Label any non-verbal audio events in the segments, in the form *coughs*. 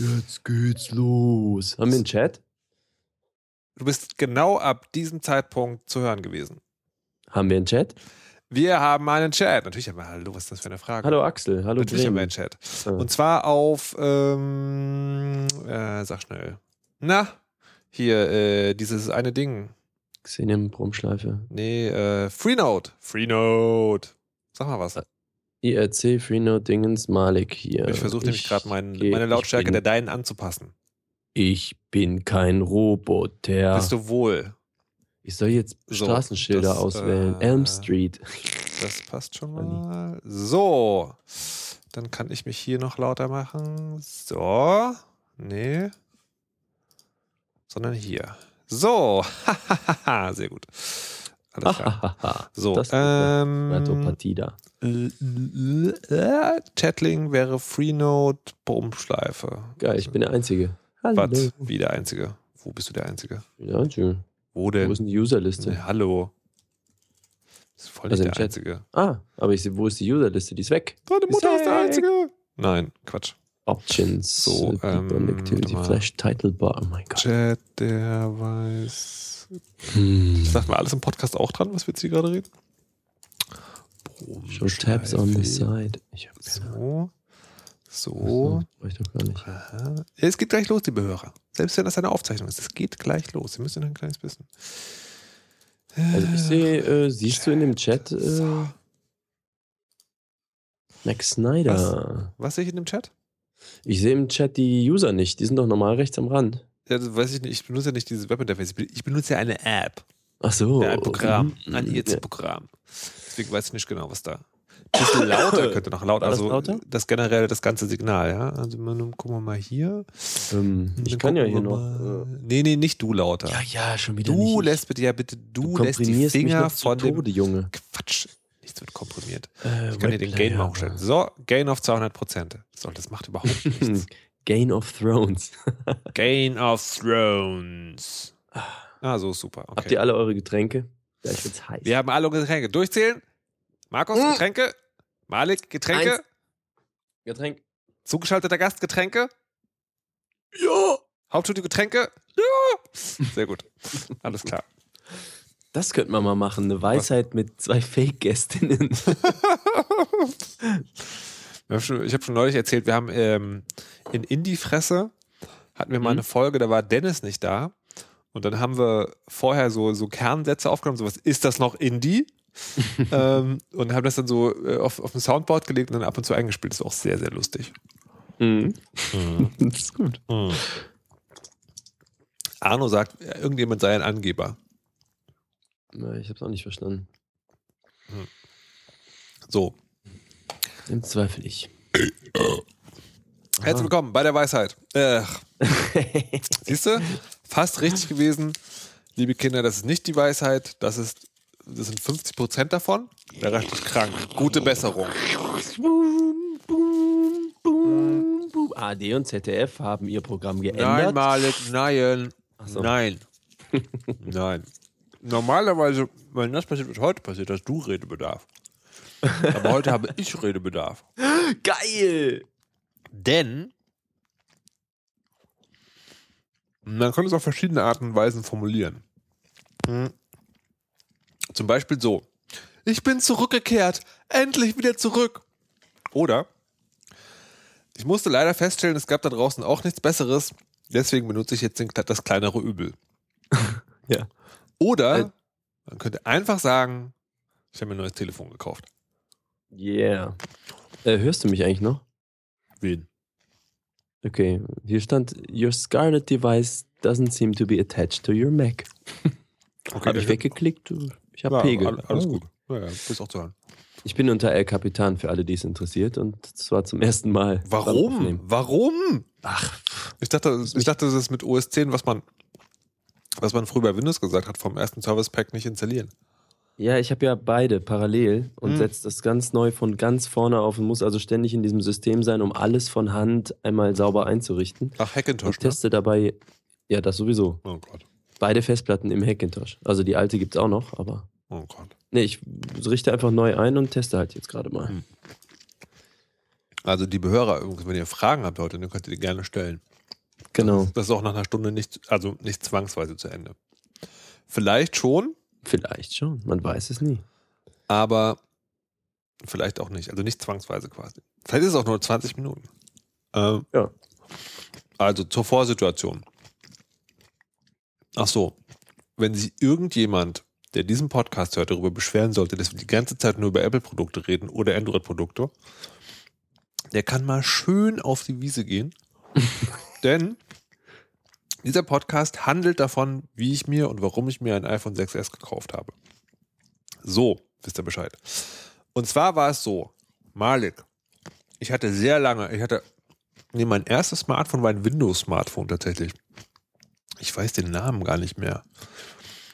Jetzt geht's los. Haben wir einen Chat? Du bist genau ab diesem Zeitpunkt zu hören gewesen. Haben wir einen Chat? Wir haben einen Chat. Natürlich haben wir, hallo, was ist das für eine Frage? Hallo Axel, hallo Natürlich haben wir Bremen. einen Chat. Ah. Und zwar auf, ähm, äh, sag schnell. Na, hier, äh, dieses eine Ding. Xenium Brummschleife. Nee, äh, Freenode. Freenode. Sag mal was. IRC, Freenode, Dingens, Malik hier. Ich versuche nämlich gerade mein, meine Lautstärke ich der bin, deinen anzupassen. Ich bin kein Roboter. Bist du wohl? ich soll jetzt So, Straßenschilder das, auswählen. äh, Elm Street. Das passt schon mal. So. Dann kann ich mich hier noch lauter machen. So. Nee. Sondern hier. So. *laughs* Sehr gut. Alles klar. *laughs* So. Das ist ähm, Reto Partida. äh, Chatling wäre Freenode Brummschleife. Geil, ich bin der Einzige. Hallo. Was? Wie der Einzige? Wo bist du der Einzige? Der Einzige. Wo Wo denn? ist denn die Userliste? Nee, hallo. Das ist voll Also nicht der Chat. Einzige. Ah, aber ich sehe, wo ist die Userliste? Die ist weg. Deine Mutter ist der weg. Einzige. Nein, Quatsch. Options. So, äh, ähm, Activity. Flash, Title Bar. Oh mein Gott. Chat, der weiß. Hm. Sagt mal alles im Podcast auch dran, was wir jetzt hier gerade reden? Show tabs on the side. Ich hab. So. So. Ich doch gar nicht. Aha. Es geht gleich los, liebe Hörer. Selbst wenn das eine Aufzeichnung ist, es geht gleich los. Sie müssen ein kleines bisschen. Also ich sehe, äh, siehst du in dem Chat äh, So. Max Snyder. Was sehe ich in dem Chat? Ich sehe im Chat die User nicht. Die sind doch normal rechts am Rand. Ja, das weiß ich nicht. Ich benutze ja nicht dieses Webinterface. Ich be- Ich benutze ja eine App. Ach so. Ja, ein Programm. Mhm. Ein Ja. IRC-Programm. Deswegen weiß ich nicht genau, was da. Bisschen *laughs* lauter könnte noch laut. Also lauter? das generell das ganze Signal, ja. Also man, gucken wir mal hier. Ähm, ich kann ja hier noch. mal. Nee, nee, nicht du lauter. Äh, ja, ja, schon wieder du nicht. lässt bitte, ja bitte, du, du lässt die Finger von dem. Tode, Junge. Quatsch. Nichts wird komprimiert. Äh, Ich kann dir den Gain mal hochstellen. So, Gain auf 200 Prozent. So, das macht überhaupt *laughs* nichts. Game of Thrones. *laughs* Gain of Thrones. Ah, so super. Habt Okay. ihr alle eure Getränke? Ja, ich find's heiß. Wir haben alle Getränke. Durchzählen. Markus, Hm. Getränke. Malik, Getränke. Eins. Getränk. Zugeschalteter Gast, Getränke. Ja. Hauptstudio, Getränke. Ja. Sehr gut. Alles klar. Das könnte man mal machen. Eine Weisheit mit zwei Fake-Gästinnen. *laughs* Ich habe schon neulich erzählt, wir haben ähm, in Indie-Fresse hatten wir mal Mhm. eine Folge, da war Dennis nicht da. Und dann haben wir vorher so, so Kernsätze aufgenommen, sowas, ist das noch Indie? *laughs* ähm, und haben das dann so äh, auf, auf ein Soundboard gelegt und dann ab und zu eingespielt. Das ist auch sehr, sehr lustig. Mhm. *laughs* Das ist gut. Arno sagt, irgendjemand sei ein Angeber. Ja, ich hab's auch nicht verstanden. So, Im Zweifel ich. *coughs* herzlich willkommen bei der Weisheit. Äh, *laughs* siehst du? Fast richtig gewesen. Liebe Kinder, das ist nicht die Weisheit, das ist das sind 50 Prozent davon. Wäre richtig krank. Gute Besserung. Boom, boom, boom, boom. AD und ZDF haben ihr Programm geändert. Nein, Malik, nein. so. Nein. *laughs* nein. Normalerweise, wenn das passiert, was heute passiert, hast du Redebedarf. Aber heute habe ich Redebedarf. Geil! Denn man kann es auf verschiedene Arten und Weisen formulieren. Hm. Zum Beispiel so: Ich bin zurückgekehrt, endlich wieder zurück. Oder ich musste leider feststellen, es gab da draußen auch nichts Besseres, deswegen benutze ich jetzt den, das kleinere Übel. *laughs* Ja. Oder Äh. man könnte einfach sagen: Ich habe mir ein neues Telefon gekauft. Yeah. Äh, hörst du mich eigentlich noch? Wen? Okay, hier stand, Your Scarlet device doesn't seem to be attached to your Mac. *laughs* Okay, Habe ich weggeklickt? Ich habe Ja, Pegel. all- alles Oh. gut. Ja, ja, auch zu hören. Ich bin unter El Capitan für alle, die es interessiert und zwar zum ersten Mal. Warum? Warum? Ach, Ich dachte, ich dachte, das ist mit OS 10, was man, was man früher bei Windows gesagt hat, vom ersten Service Pack nicht installieren. Ja, ich habe ja beide parallel und Hm. setze das ganz neu von ganz vorne auf und muss also ständig in diesem System sein, um alles von Hand einmal sauber einzurichten. Ach, Hackintosh, Und ne? teste dabei, ja, das sowieso. Oh Gott. Beide Festplatten im Hackintosh. Also die alte gibt's auch noch, aber. Oh Gott. Nee, ich richte einfach neu ein und teste halt jetzt gerade mal. Hm. Also die Behörer, wenn ihr Fragen habt heute, dann könnt ihr die gerne stellen. Genau. Das ist auch nach einer Stunde nicht, also nicht zwangsweise zu Ende. Vielleicht schon, Vielleicht schon. Man weiß es nie. aber vielleicht auch nicht. Also nicht zwangsweise quasi. Vielleicht ist es auch nur 20 Minuten. Ähm, Ja. Also zur Vorsituation. Ach so. Wenn sich irgendjemand, der diesen Podcast hört, darüber beschweren sollte, dass wir die ganze Zeit nur über Apple-Produkte reden oder Android-Produkte, der kann mal schön auf die Wiese gehen. *laughs* Denn dieser Podcast handelt davon, wie ich mir und warum ich mir ein iPhone 6S gekauft habe. So, wisst ihr Bescheid. Und zwar war es so, Malik, ich hatte sehr lange, ich hatte, nee, mein erstes Smartphone war ein Windows-Smartphone tatsächlich. Ich weiß den Namen gar nicht mehr.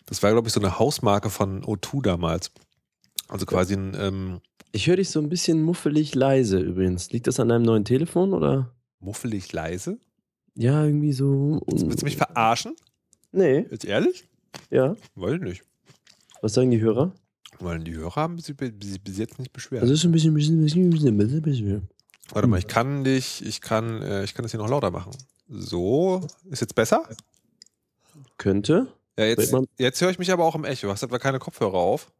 Das war, glaube ich, so eine Hausmarke von O2 damals. Also quasi ein, ähm, Ich höre dich so ein bisschen muffelig leise übrigens. Liegt das an deinem neuen Telefon oder? muffelig leise. Ja, irgendwie so. Willst du mich verarschen? Nee, Jetzt ehrlich? ja. Ich nicht. Was sagen die Hörer? Weil die Hörer haben sich bis, jetzt nicht beschwert. Also ist ein bisschen, bisschen, bisschen, bisschen, bisschen, bisschen. Warte mal, ich kann dich, ich kann, äh, ich kann das hier noch lauter machen. So, ist jetzt besser? Könnte. Ja, jetzt, jetzt höre ich mich aber auch im Echo. Hast du etwa keine Kopfhörer auf?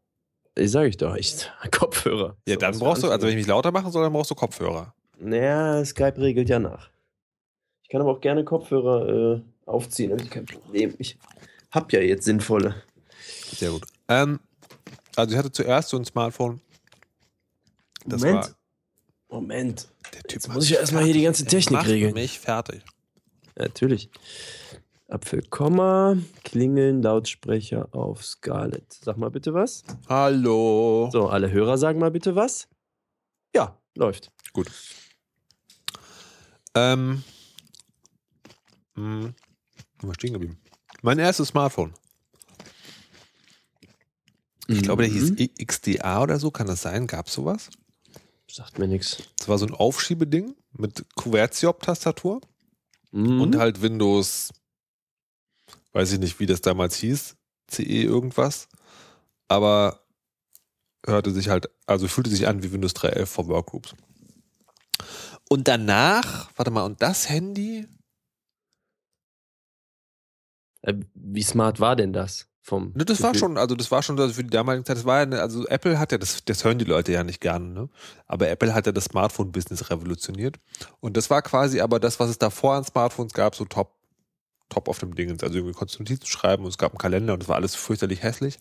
Ich sage ich doch, ich *laughs* Kopfhörer. Ja, dann brauchst du, also wenn ich mich lauter machen soll, dann brauchst du Kopfhörer. Naja, Skype regelt ja nach. Ich kann aber auch gerne Kopfhörer äh, aufziehen, habe ich kein Problem. Ich hab ja jetzt sinnvolle. Sehr gut. Ähm, also ich hatte zuerst so ein Smartphone. Das Moment. war Moment. der Typ. Jetzt muss ich ja erstmal hier die ganze Technik macht regeln. mich fertig. Ja, natürlich. Apfel, Komma, klingeln, Lautsprecher auf Scarlett. Sag mal bitte was. Hallo. So, alle Hörer sagen mal bitte was. Ja, läuft. Gut. Ähm. Hm, wo stehen geblieben? Mein erstes Smartphone. Ich glaube, der hieß Mhm. XDA oder so. Kann das sein? Gab es sowas? Sagt mir nichts. Das war so ein Aufschiebeding mit Kuvertiop-Tastatur Mhm. und halt Windows, weiß ich nicht, wie das damals hieß, CE irgendwas, aber hörte sich halt, also fühlte sich an wie Windows 3.11 vor Workgroups. Und danach, warte mal, und das Handy, wie smart war denn das? Vom ne, das war Gefühl? schon, also das war schon also für die damalige Zeit, das war ja, eine- also Apple hat ja, das, das hören die Leute ja nicht gerne, ne? aber Apple hat ja das Smartphone-Business revolutioniert und das war quasi aber das, was es davor an Smartphones gab, so top, top auf dem Ding. Also irgendwie konntest du Notizen schreiben und es gab einen Kalender und es war alles fürchterlich hässlich.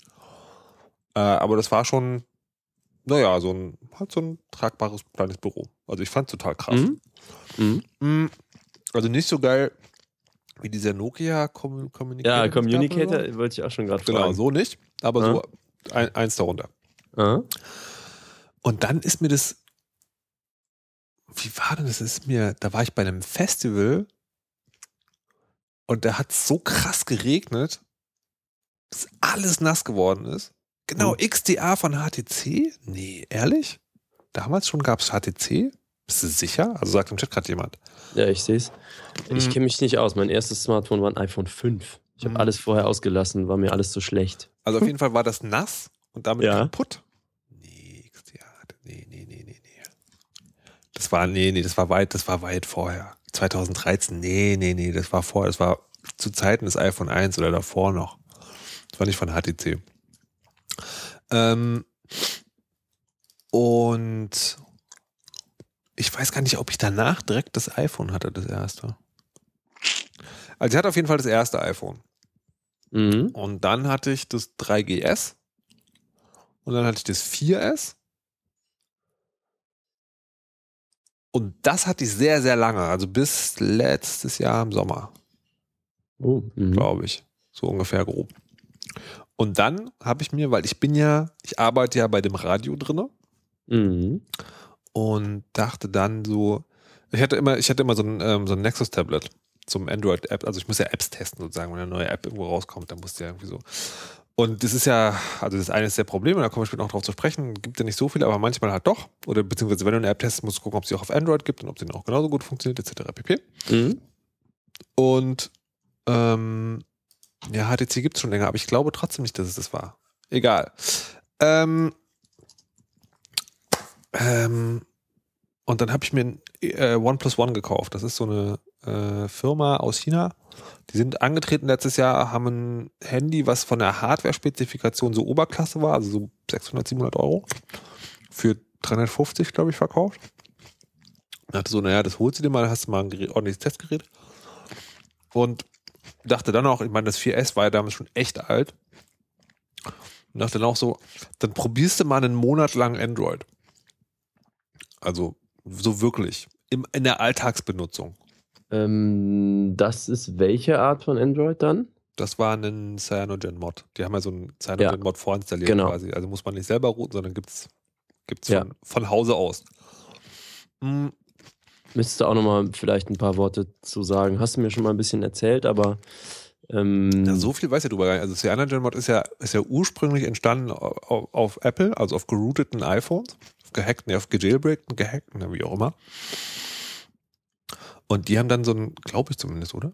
Äh, aber das war schon, naja, so ein, halt so ein tragbares kleines Büro. Also ich fand total krass. Mhm. Mhm. Mm, Also nicht so geil wie dieser Nokia Commu- Communicator. Ja, oder so. Communicator wollte ich auch schon gerade Genau, fragen. so nicht, aber so ein, eins darunter. Ah. Und dann ist mir das, wie war denn das? das? Ist mir, da war ich bei einem Festival und da hat es so krass geregnet, dass alles nass geworden ist. Genau, Hm. XDA von HTC? Nee, ehrlich? Damals schon gab es HTC? Bist du sicher? Also sagt im Chat gerade jemand. Ja, ich sehe es. Ich Mhm. kenne mich nicht aus. Mein erstes Smartphone war ein iPhone 5. Ich habe Mhm. alles vorher ausgelassen, war mir alles zu schlecht. Also auf jeden Fall war das nass und damit Ja. kaputt. Hatte- nee, nee, nee, nee, nee. Das war, nee, nee, das war weit, das war weit vorher. 2013, nee, nee, nee, das war vorher, das war zu Zeiten des iPhone 1 oder davor noch. Das war nicht von HTC. Ähm, und ich weiß gar nicht, ob ich danach direkt das iPhone hatte, das erste. Also ich hatte auf jeden Fall das erste iPhone. Mhm. Und dann hatte ich das 3GS. Und dann hatte ich das 4S. Und das hatte ich sehr, sehr lange. Also bis letztes Jahr im Sommer, Oh, mhm. glaube ich. So ungefähr grob. Und dann habe ich mir, weil ich bin ja, ich arbeite ja bei dem Radio drinne Mhm. Und dachte dann so, ich hatte immer, ich hatte immer so ein, ähm, so ein Nexus-Tablet zum Android-App, also ich muss ja Apps testen sozusagen, wenn eine neue App irgendwo rauskommt, dann musst du ja irgendwie so. Und das ist ja, also das eine ist der Problem, und da komme ich später noch drauf zu sprechen, gibt ja nicht so viele, aber manchmal halt doch. Oder beziehungsweise wenn du eine App testest, musst du gucken, ob sie auch auf Android gibt und ob sie dann auch genauso gut funktioniert, etc. pp. Mhm. Und ähm, ja, HTC gibt es schon länger, aber ich glaube trotzdem nicht, dass es das war. Egal. Ähm, ähm, und dann habe ich mir ein äh, OnePlus One gekauft. Das ist so eine äh, Firma aus China. Die sind angetreten letztes Jahr, haben ein Handy, was von der Hardware-Spezifikation so Oberklasse war, also so 600, 700 Euro, für 350, glaube ich, verkauft. Ich dachte so, naja, das holst du dir mal, hast du mal ein Gerät, ordentliches Testgerät. Und dachte dann auch, ich meine, das 4S war ja damals schon echt alt. Und dachte dann auch so, dann probierst du mal einen Monat lang Android. Also so wirklich. Im, in der Alltagsbenutzung. Ähm, das ist welche Art von Android dann? Das war ein Cyanogen-Mod. Die haben ja so einen Cyanogen-Mod vorinstalliert Genau. quasi. Also muss man nicht selber routen, sondern gibt's gibt's Ja. von, von Hause aus. Hm, Müsstest du auch nochmal vielleicht ein paar Worte zu sagen. Hast du mir schon mal ein bisschen erzählt, aber ähm, Ja, so viel weiß ich darüber gar nicht. Also CyanogenMod ist ja, ist ja ursprünglich entstanden auf, auf Apple, also auf gerouteten iPhones, auf gehackten, nee, auf gejailbreakten, gehackten, wie auch immer. Und die haben dann so ein, glaube ich zumindest, oder?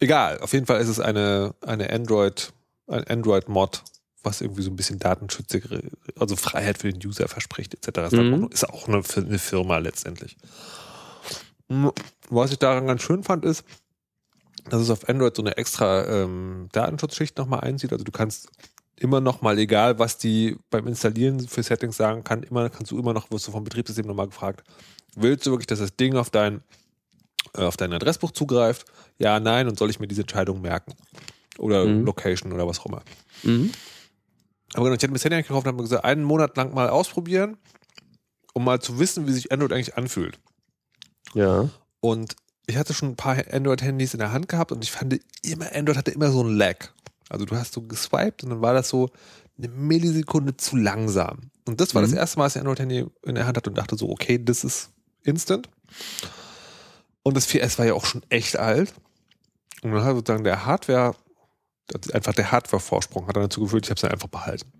Egal, auf jeden Fall ist es eine, eine Android, ein Android-Mod, was irgendwie so ein bisschen datenschutzige, also Freiheit für den User verspricht, etc. Ist, Mhm. auch, ist auch eine, eine Firma letztendlich. Was ich daran ganz schön fand, ist, dass es auf Android so eine extra ähm, Datenschutzschicht nochmal einzieht. Also du kannst immer noch mal, egal was die beim Installieren für Settings sagen kann, immer kannst du immer noch, wirst du vom Betriebssystem nochmal gefragt, willst du wirklich, dass das Ding auf dein, äh, auf dein Adressbuch zugreift? Ja, nein, und soll ich mir diese Entscheidung merken? Oder Mhm. Location oder was auch immer. mhm. Aber genau, ich hatte mir das Handy gekauft und habe mir gesagt, einen Monat lang mal ausprobieren, um mal zu wissen, wie sich Android eigentlich anfühlt. ja. Und ich hatte schon ein paar Android-Handys in der Hand gehabt und ich fand immer, Android hatte immer so einen Lag. Also du hast so geswiped und dann war das so eine Millisekunde zu langsam. Und das war das Mhm. erste Mal, dass ich Android-Handy in der Hand hatte und dachte so, okay, das ist instant. Und das 4S war ja auch schon echt alt. Und dann hat sozusagen der Hardware, das ist einfach der Hardware-Vorsprung hat dann dazu geführt, ich habe es dann einfach behalten.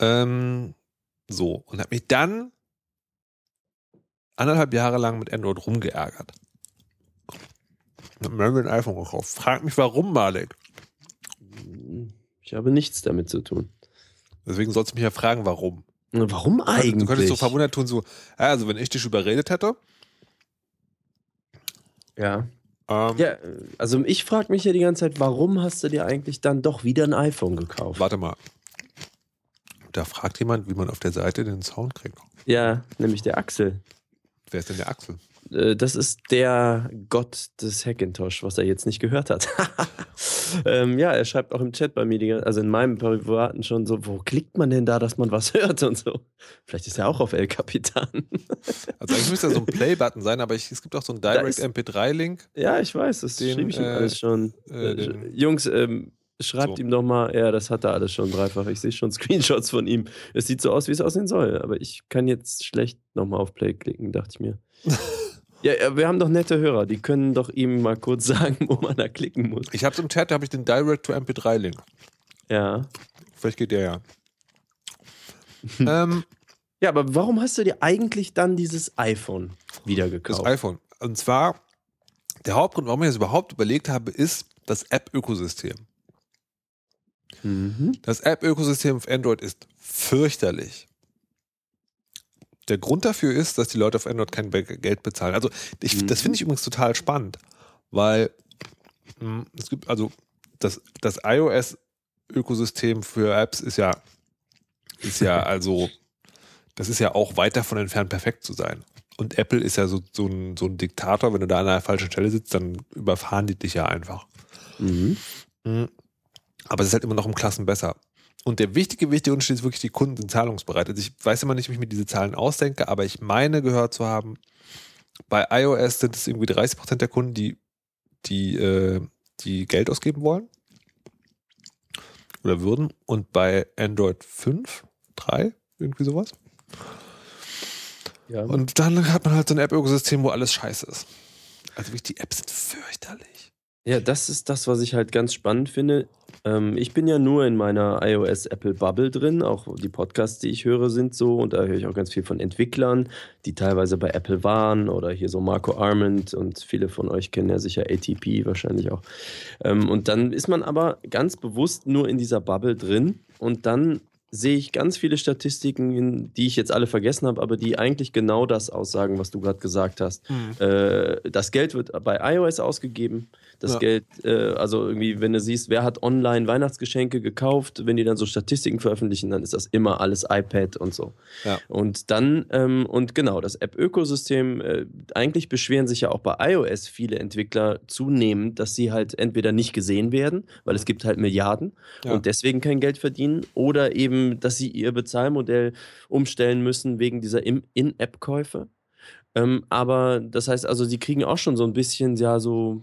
Ähm, so, und habe mich dann anderthalb Jahre lang mit Android rumgeärgert. Und hab mir ein iPhone gekauft. Frag mich, warum, Malik. Ich habe nichts damit zu tun. Deswegen sollst du mich ja fragen, warum. Warum eigentlich? Du könntest so verwundert tun, so, also wenn ich dich überredet hätte, ja. ähm, Ja, also ich frage mich ja die ganze Zeit, warum hast du dir eigentlich dann doch wieder ein iPhone gekauft? warte mal. Da fragt jemand, wie man auf der Seite den Sound kriegt. Ja, nämlich der Axel. Wer ist denn der Axel? Äh, Das ist der Gott des Hackintosh, was er jetzt nicht gehört hat. *laughs* ähm, ja, er schreibt auch im Chat bei mir, die, also in meinem privaten schon so, wo klickt man denn da, dass man was *laughs* hört und so. Vielleicht ist er auch auf El Capitan. *laughs* Also eigentlich müsste da so ein Play-Button sein, aber ich, es gibt auch so einen Da Direct ist- MP3-Link. ja, ich weiß, das Den, schrieb ich ihm äh, alles schon. äh, Äh, Jungs, ähm, schreibt So. ihm doch mal, ja, das hat er alles schon dreifach. Ich sehe schon Screenshots von ihm. Es sieht so aus, wie es aussehen soll, aber ich kann jetzt schlecht nochmal auf Play klicken, dachte ich mir. Ja, ja, wir haben doch nette Hörer, die können doch ihm mal kurz *laughs* sagen, wo man da klicken muss. Ich habe im Chat, da habe ich den Direct to MP3-Link. Ja. Vielleicht geht der ja. *laughs* ähm, Ja, aber warum hast du dir eigentlich dann dieses iPhone wieder das gekauft? iPhone. Und zwar, der Hauptgrund, warum ich das überhaupt überlegt habe, ist das App-Ökosystem. Mhm. Das App-Ökosystem auf Android ist fürchterlich. Der Grund dafür ist, dass die Leute auf Android kein Geld bezahlen. Also ich, Mhm. das finde ich übrigens total spannend, weil mh, es gibt also das, das iOS-Ökosystem für Apps ist ja ist ja *laughs* also das ist ja auch weit davon entfernt, perfekt zu sein. Und Apple ist ja so, so, ein, so ein Diktator, wenn du da an der falschen Stelle sitzt, dann überfahren die dich ja einfach. Mhm. Mhm. Aber es ist halt immer noch um Klassen besser. Und der wichtige, wichtige Unterschied ist wirklich, die Kunden sind zahlungsbereit. Also ich weiß immer nicht, wie ich mir diese Zahlen ausdenke, aber ich meine gehört zu haben, bei iOS sind es irgendwie 30 Prozent der Kunden, die, die, äh, die Geld ausgeben wollen. Oder würden. Und bei Android 5, 3, irgendwie sowas. Ja. Und dann hat man halt so ein App-Ökosystem, wo alles scheiße ist. Also wirklich, die Apps sind fürchterlich. Ja, das ist das, was ich halt ganz spannend finde. Ähm, ich bin ja nur in meiner iOS-Apple-Bubble drin. Auch die Podcasts, die ich höre, sind so. Und da höre ich auch ganz viel von Entwicklern, die teilweise bei Apple waren. Oder hier so Marco Arment. Und viele von euch kennen ja sicher ATP wahrscheinlich auch. Ähm, und dann ist man aber ganz bewusst nur in dieser Bubble drin. Und dann sehe ich ganz viele Statistiken, die ich jetzt alle vergessen habe, aber die eigentlich genau das aussagen, was du gerade gesagt hast. Hm. Äh, das Geld wird bei iOS ausgegeben. Das Ja. Geld, äh, also irgendwie, wenn du siehst, wer hat online Weihnachtsgeschenke gekauft, wenn die dann so Statistiken veröffentlichen, dann ist das immer alles iPad und so. Ja. Und dann, ähm, und genau, das App-Ökosystem, äh, eigentlich beschweren sich ja auch bei iOS viele Entwickler zunehmend, dass sie halt entweder nicht gesehen werden, weil es gibt halt Milliarden Ja. und deswegen kein Geld verdienen, oder eben, dass sie ihr Bezahlmodell umstellen müssen wegen dieser In-App-Käufe. Ähm, aber das heißt also, sie kriegen auch schon so ein bisschen, ja, so,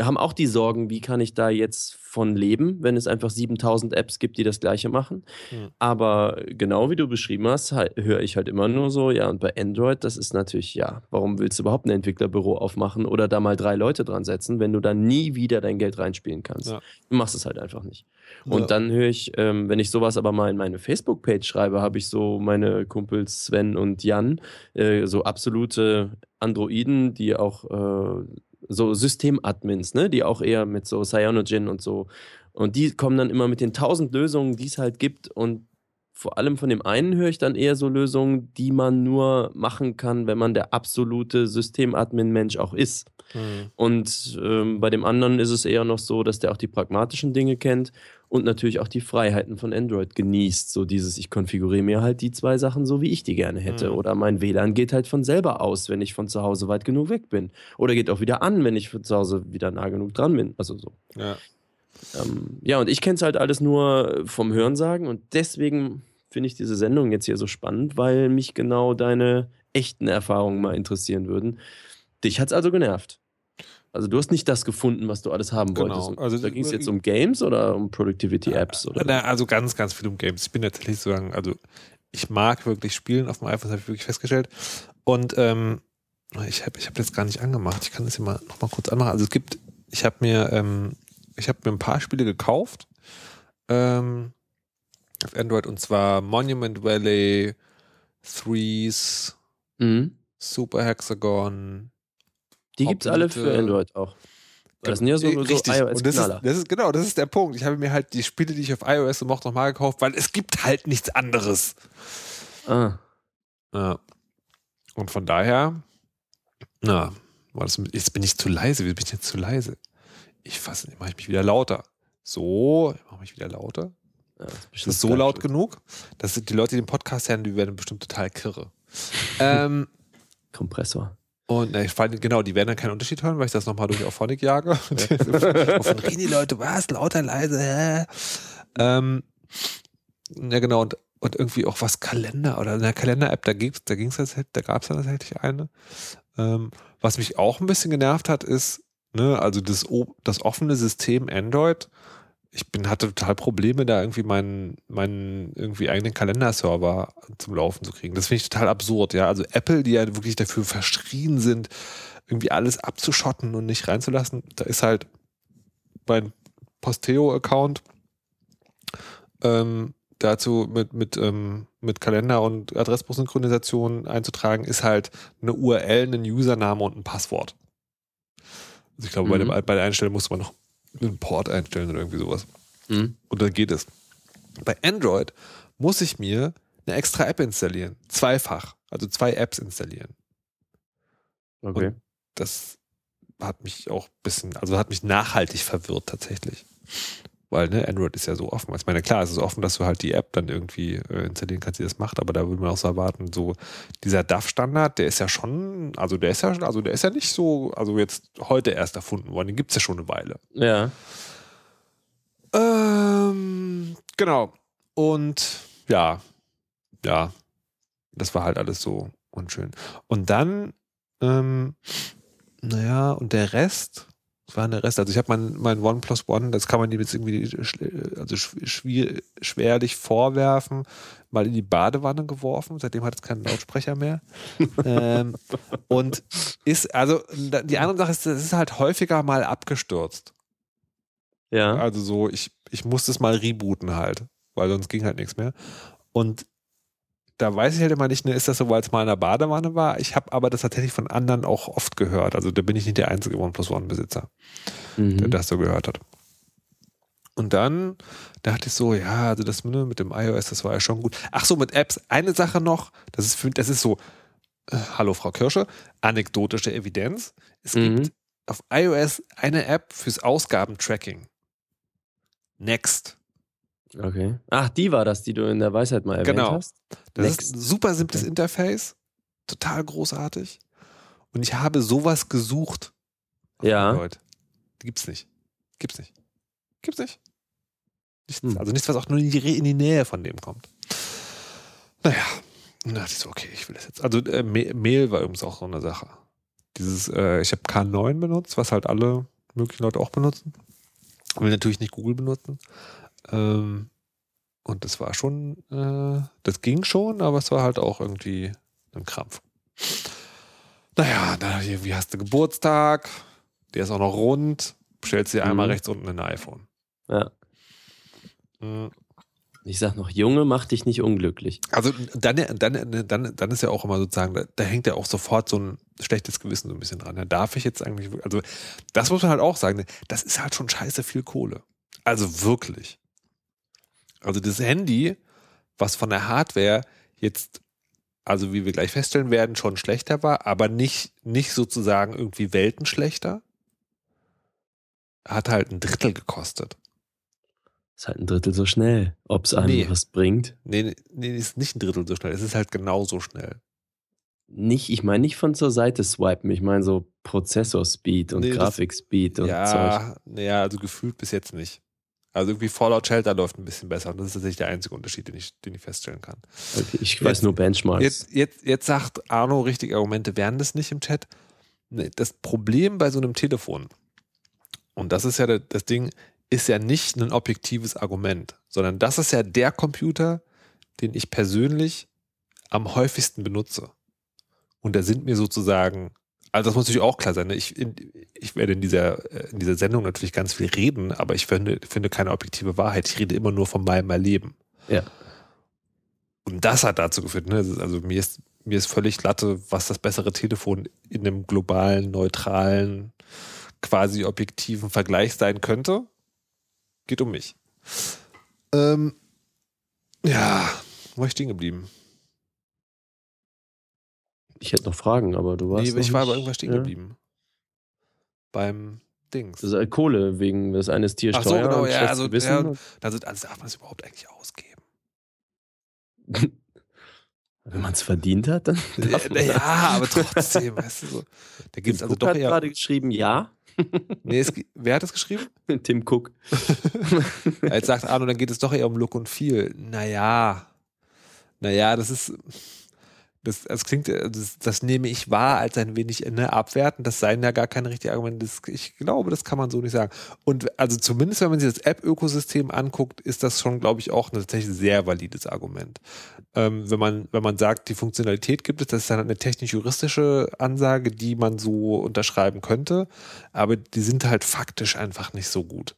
haben auch die Sorgen, wie kann ich da jetzt von leben, wenn es einfach 7000 Apps gibt, die das Gleiche machen. Hm. Aber genau wie du beschrieben hast, halt, höre ich halt immer nur so, ja, und bei Android, das ist natürlich, ja, warum willst du überhaupt ein Entwicklerbüro aufmachen oder da mal drei Leute dran setzen, wenn du dann nie wieder dein Geld reinspielen kannst? Ja. Du machst es halt einfach nicht. Und Ja. dann höre ich, ähm, wenn ich sowas aber mal in meine Facebook-Page schreibe, habe ich so meine Kumpels Sven und Jan, äh, so absolute Androiden, die auch äh, so Systemadmins, ne, die auch eher mit so Cyanogen und so. Und die kommen dann immer mit den tausend Lösungen, die es halt gibt. Und vor allem von dem einen höre ich dann eher so Lösungen, die man nur machen kann, wenn man der absolute Systemadmin-Mensch auch ist. Hm. Und ähm, bei dem anderen ist es eher noch so, dass der auch die pragmatischen Dinge kennt und natürlich auch die Freiheiten von Android genießt. So dieses, ich konfiguriere mir halt die zwei Sachen so, wie ich die gerne hätte. Mhm. Oder mein WLAN geht halt von selber aus, wenn ich von zu Hause weit genug weg bin. Oder geht auch wieder an, wenn ich von zu Hause wieder nah genug dran bin. Also so. Ja. Ähm, ja, und ich kenne es halt alles nur vom Hörensagen und deswegen finde ich diese Sendung jetzt hier so spannend, weil mich genau deine echten Erfahrungen mal interessieren würden. Dich hat es also genervt. Also du hast nicht das gefunden, was du alles haben Genau. wolltest. Also- da ging es jetzt um Games oder um Productivity-Apps? Oder? Na, also ganz, ganz viel um Games. Ich bin tatsächlich so sagen, also ich mag wirklich spielen auf dem iPhone, das habe ich wirklich festgestellt. Und ähm, ich habe ich hab das gar nicht angemacht. Ich kann das hier mal noch mal kurz anmachen. Also es gibt, ich habe mir, ähm, ich habe mir ein paar Spiele gekauft ähm, auf Android und zwar Monument Valley, Threes, Mhm. Super Hexagon. Die gibt es alle für äh, Android auch. Weil das sind ja so, so Richtig. Und das ist, das ist genau, das ist der Punkt. Ich habe mir halt die Spiele, die ich auf iOS und noch mal gekauft, weil es gibt halt nichts anderes. Ah. Ja. Und von daher, na, war das, jetzt bin ich zu leise. Wie bin ich jetzt zu leise? Ich fasse, mache ich mich wieder lauter. So, mache mich wieder lauter. Ja, das ist Ist das so laut genug? Das sind die Leute, die den Podcast hören, die werden bestimmt total kirre. *laughs* ähm, Kompressor. und na, ich fand, genau, die werden dann keinen Unterschied hören, weil ich das nochmal durch Auphonic jage. *laughs* *laughs* Wovon reden die Leute? Was? Lauter, leise? Hä? Ähm, ja, genau. Und, und irgendwie auch was Kalender oder in der Kalender-App, da gibt's, da ging's das, da gab's dann tatsächlich eine. Ähm, was mich auch ein bisschen genervt hat, ist, ne, also das, das offene System Android. Ich bin, hatte total Probleme, da irgendwie meinen, meinen irgendwie eigenen Kalenderserver zum Laufen zu kriegen. Das finde ich total absurd, ja. Also Apple, die ja wirklich dafür verschrien sind, irgendwie alles abzuschotten und nicht reinzulassen. Da ist halt mein Posteo-Account ähm, dazu mit, mit, ähm, mit Kalender und Adressbuchsynchronisation einzutragen, ist halt eine URL, ein Username und ein Passwort. Also ich glaube, bei, Mhm. dem, bei der Einstellung muss man noch einen Port einstellen oder irgendwie sowas. Mhm. Und dann geht es. Bei Android muss ich mir eine extra App installieren. Zweifach. Also zwei Apps installieren. Okay. das hat mich auch ein bisschen, also hat mich nachhaltig verwirrt tatsächlich. Weil, ne, Android ist ja so offen. Ich meine, klar, es ist offen, dass du halt die App dann irgendwie äh, installieren kannst, die das macht, aber da würde man auch so erwarten, so dieser DAF-Standard, der ist ja schon, also der ist ja, also der ist ja nicht so, also jetzt heute erst erfunden worden, den gibt es ja schon eine Weile. Ja. Ähm, genau. Und ja, ja, das war halt alles so unschön. Und dann, ähm, naja, und der Rest, war der Rest? Also ich habe mein, mein OnePlus One, das kann man ihm jetzt irgendwie schl- also schwer, schwerlich vorwerfen, mal in die Badewanne geworfen. Seitdem hat es keinen Lautsprecher mehr. *laughs* ähm, und ist, also die andere Sache ist, es ist halt häufiger mal abgestürzt. Ja. Also so, ich, ich musste es mal rebooten halt, weil sonst ging halt nichts mehr. Und da weiß ich halt immer nicht, ne, ist das so, weil es mal in der Badewanne war? Ich habe aber das tatsächlich von anderen auch oft gehört. Also da bin ich nicht der einzige OnePlus One-Besitzer, der Mhm. das so gehört hat. Und dann dachte ich so, ja, also das ne, mit dem iOS, das war ja schon gut. Ach so, mit Apps, eine Sache noch, das ist, für, das ist so, äh, hallo Frau Kirsche, anekdotische Evidenz. Es Mhm. gibt auf iOS eine App fürs Ausgabentracking. Next. Okay. Ach, die war das, die du in der Weisheit mal erwähnt Genau. hast? Das Next. ist ein super simples Okay. Interface, total großartig. Und ich habe sowas gesucht. Ja. Die gibt's nicht. Gibt's nicht. Gibt's nicht. Nichts, Hm. Also nichts, was auch nur in die, in die Nähe von dem kommt. Naja, dann dachte ich so, okay, ich will das jetzt. Also äh, Ma- Mail war übrigens auch so eine Sache. Dieses, äh, ich habe K9 benutzt, was halt alle möglichen Leute auch benutzen. Will natürlich nicht Google benutzen. Ähm, und das war schon, äh, das ging schon, aber es war halt auch irgendwie ein Krampf. Naja, dann wie hast du Geburtstag? Der ist auch noch rund. Stellst dir einmal Mhm. rechts unten ein iPhone. Ja. Mhm. Ich sag noch, Junge, mach dich nicht unglücklich. Also dann, dann, dann, dann ist ja auch immer sozusagen, da, da hängt ja auch sofort so ein schlechtes Gewissen so ein bisschen dran. Da darf ich jetzt eigentlich, also das muss man halt auch sagen, das ist halt schon scheiße viel Kohle. Also wirklich. Also das Handy, was von der Hardware jetzt, also wie wir gleich feststellen werden, schon schlechter war, aber nicht, nicht sozusagen irgendwie weltenschlechter, hat halt ein Drittel gekostet. Ist halt ein Drittel so schnell. Ob es einem Nee. was bringt. Nee, nee, ist nicht ein Drittel so schnell, es ist halt genauso schnell. Nicht, ich meine nicht von zur Seite swipen, ich meine so Prozessor-Speed und Nee, Grafikspeed und Zeug. Ja, also gefühlt bis jetzt nicht. Also irgendwie Fallout Shelter läuft ein bisschen besser und das ist tatsächlich der einzige Unterschied, den ich, den ich feststellen kann. Okay, ich Jetzt- weiß nur Benchmarks. Jetzt, jetzt, jetzt sagt Arno richtig, Argumente wären das nicht im Chat. Nee, Das Problem bei so einem Telefon, und das ist ja das- das Ding, ist ja nicht ein objektives Argument, sondern das ist ja der Computer, den ich persönlich am häufigsten benutze. Und da sind mir sozusagen, also das muss natürlich auch klar sein, ne? ich, in, ich werde in dieser, äh, in dieser Sendung natürlich ganz viel reden, aber ich finde, finde keine objektive Wahrheit. Ich rede immer nur von meinem Erleben. Ja. Und das hat dazu geführt, ne? also mir ist, mir ist völlig Latte, was das bessere Telefon in einem globalen, neutralen, quasi objektiven Vergleich sein könnte. Geht um mich. Ähm, ja, wo war ich stehen geblieben? Ich hätte noch Fragen, aber du warst. Nee, ich war aber irgendwas stehen ja. geblieben. Beim Dings. Das ist Kohle, wegen das eine ist Ach so, Tiersteuer. genau, ja, also, ja, Also, also darf man es überhaupt eigentlich ausgeben? *laughs* Wenn man es verdient hat, dann. *laughs* darf man ja, aber trotzdem, weißt du so. Da gibt es Tim also Cook doch hat eher. gerade geschrieben, ja. Nee, es, wer hat das geschrieben? *laughs* Tim Cook. Jetzt sagt Arno, dann geht es doch eher um Look und Feel. Naja, naja, das ist, das, das klingt, das, das nehme ich wahr als ein wenig ne, abwertend. Das seien ja gar keine richtigen Argumente. Das, ich glaube, das kann man so nicht sagen. Und also zumindest, wenn man sich das App-Ökosystem anguckt, ist das schon, glaube ich, auch ein tatsächlich sehr valides Argument. Ähm, wenn man, wenn man sagt, die Funktionalität gibt es, das ist dann eine technisch-juristische Ansage, die man so unterschreiben könnte, aber die sind halt faktisch einfach nicht so gut.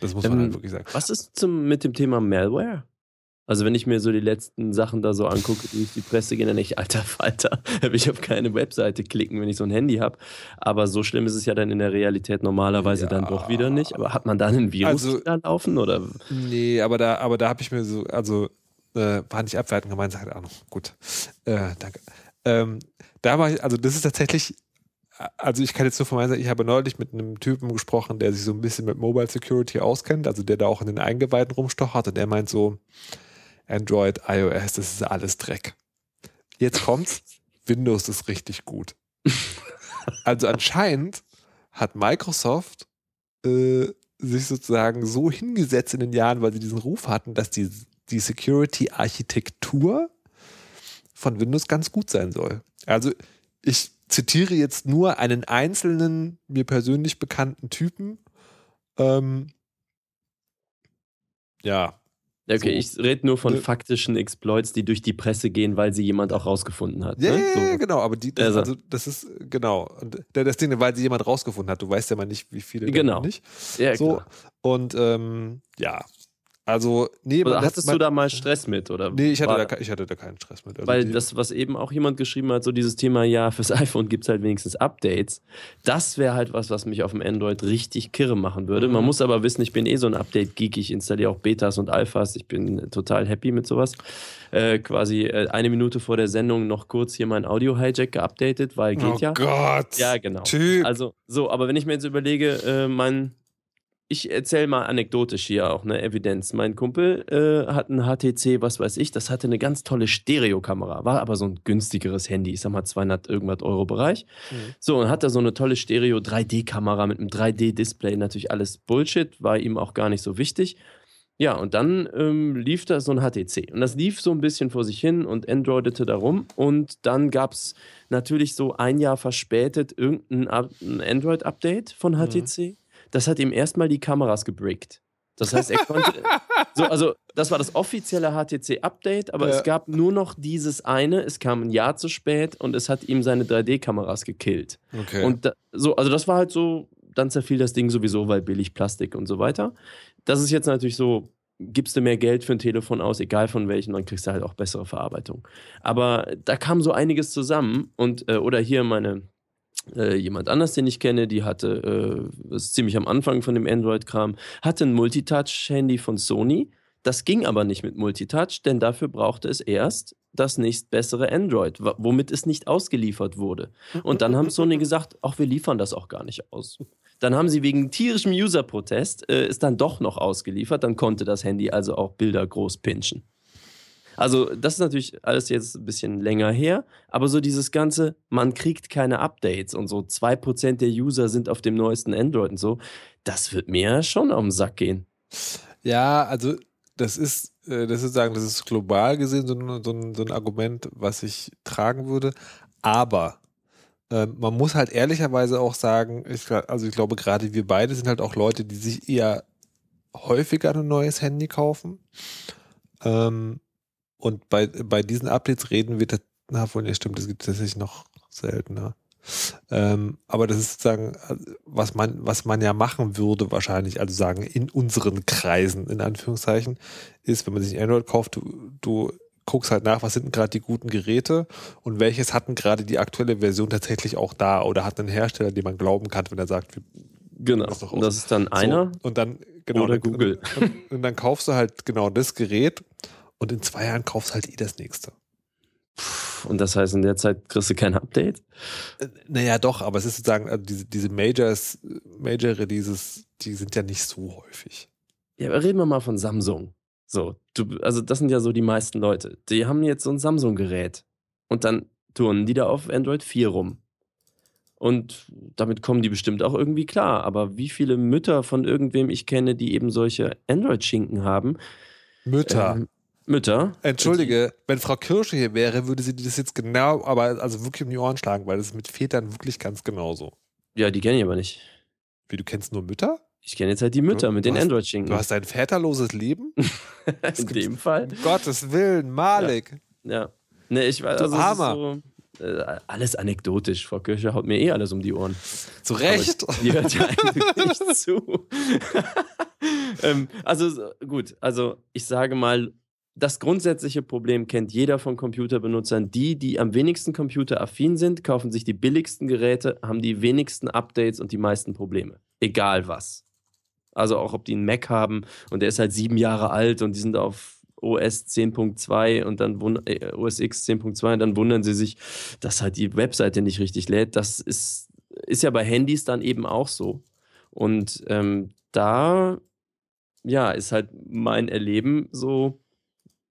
Das muss man Ähm, halt wirklich sagen. Was ist zum, mit dem Thema Malware? Also wenn ich mir so die letzten Sachen da so angucke, die durch die Presse gehen, dann denke ich, alter Falter, *laughs* ich auf keine Webseite klicken, wenn ich so ein Handy habe. Aber so schlimm ist es ja dann in der Realität normalerweise Ja. dann doch wieder nicht. Aber hat man da einen Virus Also- da laufen oder? Nee, aber da, aber da habe ich mir so, also äh, war nicht abwertend gemeint, sagt Arno. Gut, äh, danke. Ähm, da war ich, also das ist tatsächlich, also ich kann jetzt nur von meiner Seite, ich habe neulich mit einem Typen gesprochen, der sich so ein bisschen mit Mobile Security auskennt, also der da auch in den Eingeweiden rumstochert und der meint so, Android, iOS, das ist alles Dreck. Jetzt kommt's, Windows ist richtig gut. Also anscheinend hat Microsoft äh, sich sozusagen so hingesetzt in den Jahren, weil sie diesen Ruf hatten, dass die, die Security-Architektur von Windows ganz gut sein soll. Also ich zitiere jetzt nur einen einzelnen, mir persönlich bekannten Typen. Ähm, ja, Ja, Okay, So. ich rede nur von Ne. faktischen Exploits, die durch die Presse gehen, weil sie jemand auch rausgefunden hat. Ja, ne? ja, so. genau, aber die, das, Also- also, das ist, genau. Und das Ding, weil sie jemand rausgefunden hat, du weißt ja mal nicht, wie viele Genau. nicht. ja, so, klar. und ähm, ja, Also, nee, man- hattest du da mal Stress mit? Oder Nee, ich hatte, war- da, ich hatte da keinen Stress mit. Also Weil die- das, was eben auch jemand geschrieben hat, so dieses Thema, ja, fürs *laughs* iPhone gibt es halt wenigstens Updates. Das wäre halt was, was mich auf dem Android richtig kirre machen würde. Mhm. Man muss aber wissen, ich bin eh so ein Update-Geek. Ich installiere auch Betas und Alphas. Ich bin total happy mit sowas. Äh, quasi äh, eine Minute vor der Sendung noch kurz hier mein Audio-Hijack geupdatet, weil geht oh ja. Gott. Ja, genau. Typ. Also, so, aber wenn ich mir jetzt überlege, äh, mein, ich erzähle mal anekdotisch hier auch eine Evidenz. Mein Kumpel äh, hat ein HTC, was weiß ich, das hatte eine ganz tolle Stereokamera, war aber so ein günstigeres Handy, ich sag mal 200 irgendwas Euro Bereich. Mhm. So, und hat da so eine tolle Stereo 3D-Kamera mit einem 3D-Display, natürlich alles Bullshit, war ihm auch gar nicht so wichtig. Ja, und dann ähm, lief da so ein HTC. Und das lief so ein bisschen vor sich hin und androidete da rum. Und dann gab es natürlich so ein Jahr verspätet irgendein Up- ein Android-Update von HTC. Das hat ihm erstmal die Kameras gebrickt. Das heißt, er konnte. *laughs* so, also, das war das offizielle HTC-Update, aber Ja. es gab nur noch dieses eine. Es kam ein Jahr zu spät und es hat ihm seine 3D-Kameras gekillt. Okay. Und da, so, also das war halt so, dann zerfiel das Ding sowieso, weil billig Plastik und so weiter. Das ist jetzt natürlich so, gibst du mehr Geld für ein Telefon aus, egal von welchem, dann kriegst du halt auch bessere Verarbeitung. Aber da kam so einiges zusammen und, äh, oder hier meine, äh, jemand anders, den ich kenne, die hatte, äh, das ist ziemlich am Anfang von dem Android-Kram, hatte ein Multitouch-Handy von Sony. Das ging aber nicht mit Multitouch, denn dafür brauchte es erst das nächstbessere Android, womit es nicht ausgeliefert wurde. Und dann haben Sony *laughs* gesagt, ach, wir liefern das auch gar nicht aus. Dann haben sie wegen tierischem User-Protest äh, es dann doch noch ausgeliefert, dann konnte das Handy also auch Bilder groß pinchen. Also, das ist natürlich alles jetzt ein bisschen länger her, aber so dieses Ganze, man kriegt keine Updates und so 2% der User sind auf dem neuesten Android und so, das wird mir schon den Sack gehen. Ja, also das ist, äh, das ist sagen, das ist global gesehen so ein, so ein, so ein Argument, was ich tragen würde. Aber ähm, man muss halt ehrlicherweise auch sagen, ich, also ich glaube, gerade wir beide sind halt auch Leute, die sich eher häufiger ein neues Handy kaufen. Ähm, und bei, bei diesen Updates reden wir, na wohl, ja stimmt, das gibt es tatsächlich noch seltener. Ähm, aber das ist sozusagen, äh, was man, was man ja machen würde, wahrscheinlich, also sagen, in unseren Kreisen, in Anführungszeichen, ist, wenn man sich ein Android kauft, du, du guckst halt nach, was sind denn gerade die guten Geräte und welches hatten gerade die aktuelle Version tatsächlich auch da oder hat einen Hersteller, dem man glauben kann, wenn er sagt, wir Genau. Das das ist dann einer. so, und dann, genau, Oder dann, Google. Und, und dann kaufst du halt genau das Gerät und in zwei Jahren kaufst du halt eh das nächste. Und das heißt, in der Zeit kriegst du kein Update? Äh, Naja, doch, aber es ist sozusagen, also diese, diese Majors, Major Releases, die sind ja nicht so häufig. Ja, aber reden wir mal von Samsung. So, du, also das sind ja so die meisten Leute. Die haben jetzt so ein Samsung-Gerät und dann turnen die da auf Android 4 rum. Und damit kommen die bestimmt auch irgendwie klar. Aber wie viele Mütter von irgendwem ich kenne, die eben solche Android-Schinken haben? Mütter. ähm, Mütter. Entschuldige, wenn Frau Kirsche hier wäre, würde sie das jetzt genau, aber also wirklich um die Ohren schlagen, weil das ist mit Vätern wirklich ganz genauso. Ja, die kenne ich aber nicht. Wie, du kennst nur Mütter? Ich kenne jetzt halt die Mütter Du- mit den Android-Schinken. Du hast ein väterloses Leben? *laughs* In dem Fall. Um Gottes Willen, Malik. Ja. Ne, ich weiß, also Armer. so, äh, alles anekdotisch. Frau Kirche haut mir eh alles um die Ohren. Zu Recht. Aber Die hört ja eigentlich *laughs* nicht zu. *laughs* ähm, also so, gut, also ich sage mal, das grundsätzliche Problem kennt jeder von Computerbenutzern. Die, die am wenigsten computeraffin sind, kaufen sich die billigsten Geräte, haben die wenigsten Updates und die meisten Probleme. Egal was. Also auch ob die einen Mac haben und der ist halt sieben Jahre alt und die sind auf OS 10.2 und dann äh, OS X 10.2 und dann wundern sie sich, dass halt die Webseite nicht richtig lädt. Das ist, ist ja bei Handys dann eben auch so. Und ähm, da, ja, ist halt mein Erleben so,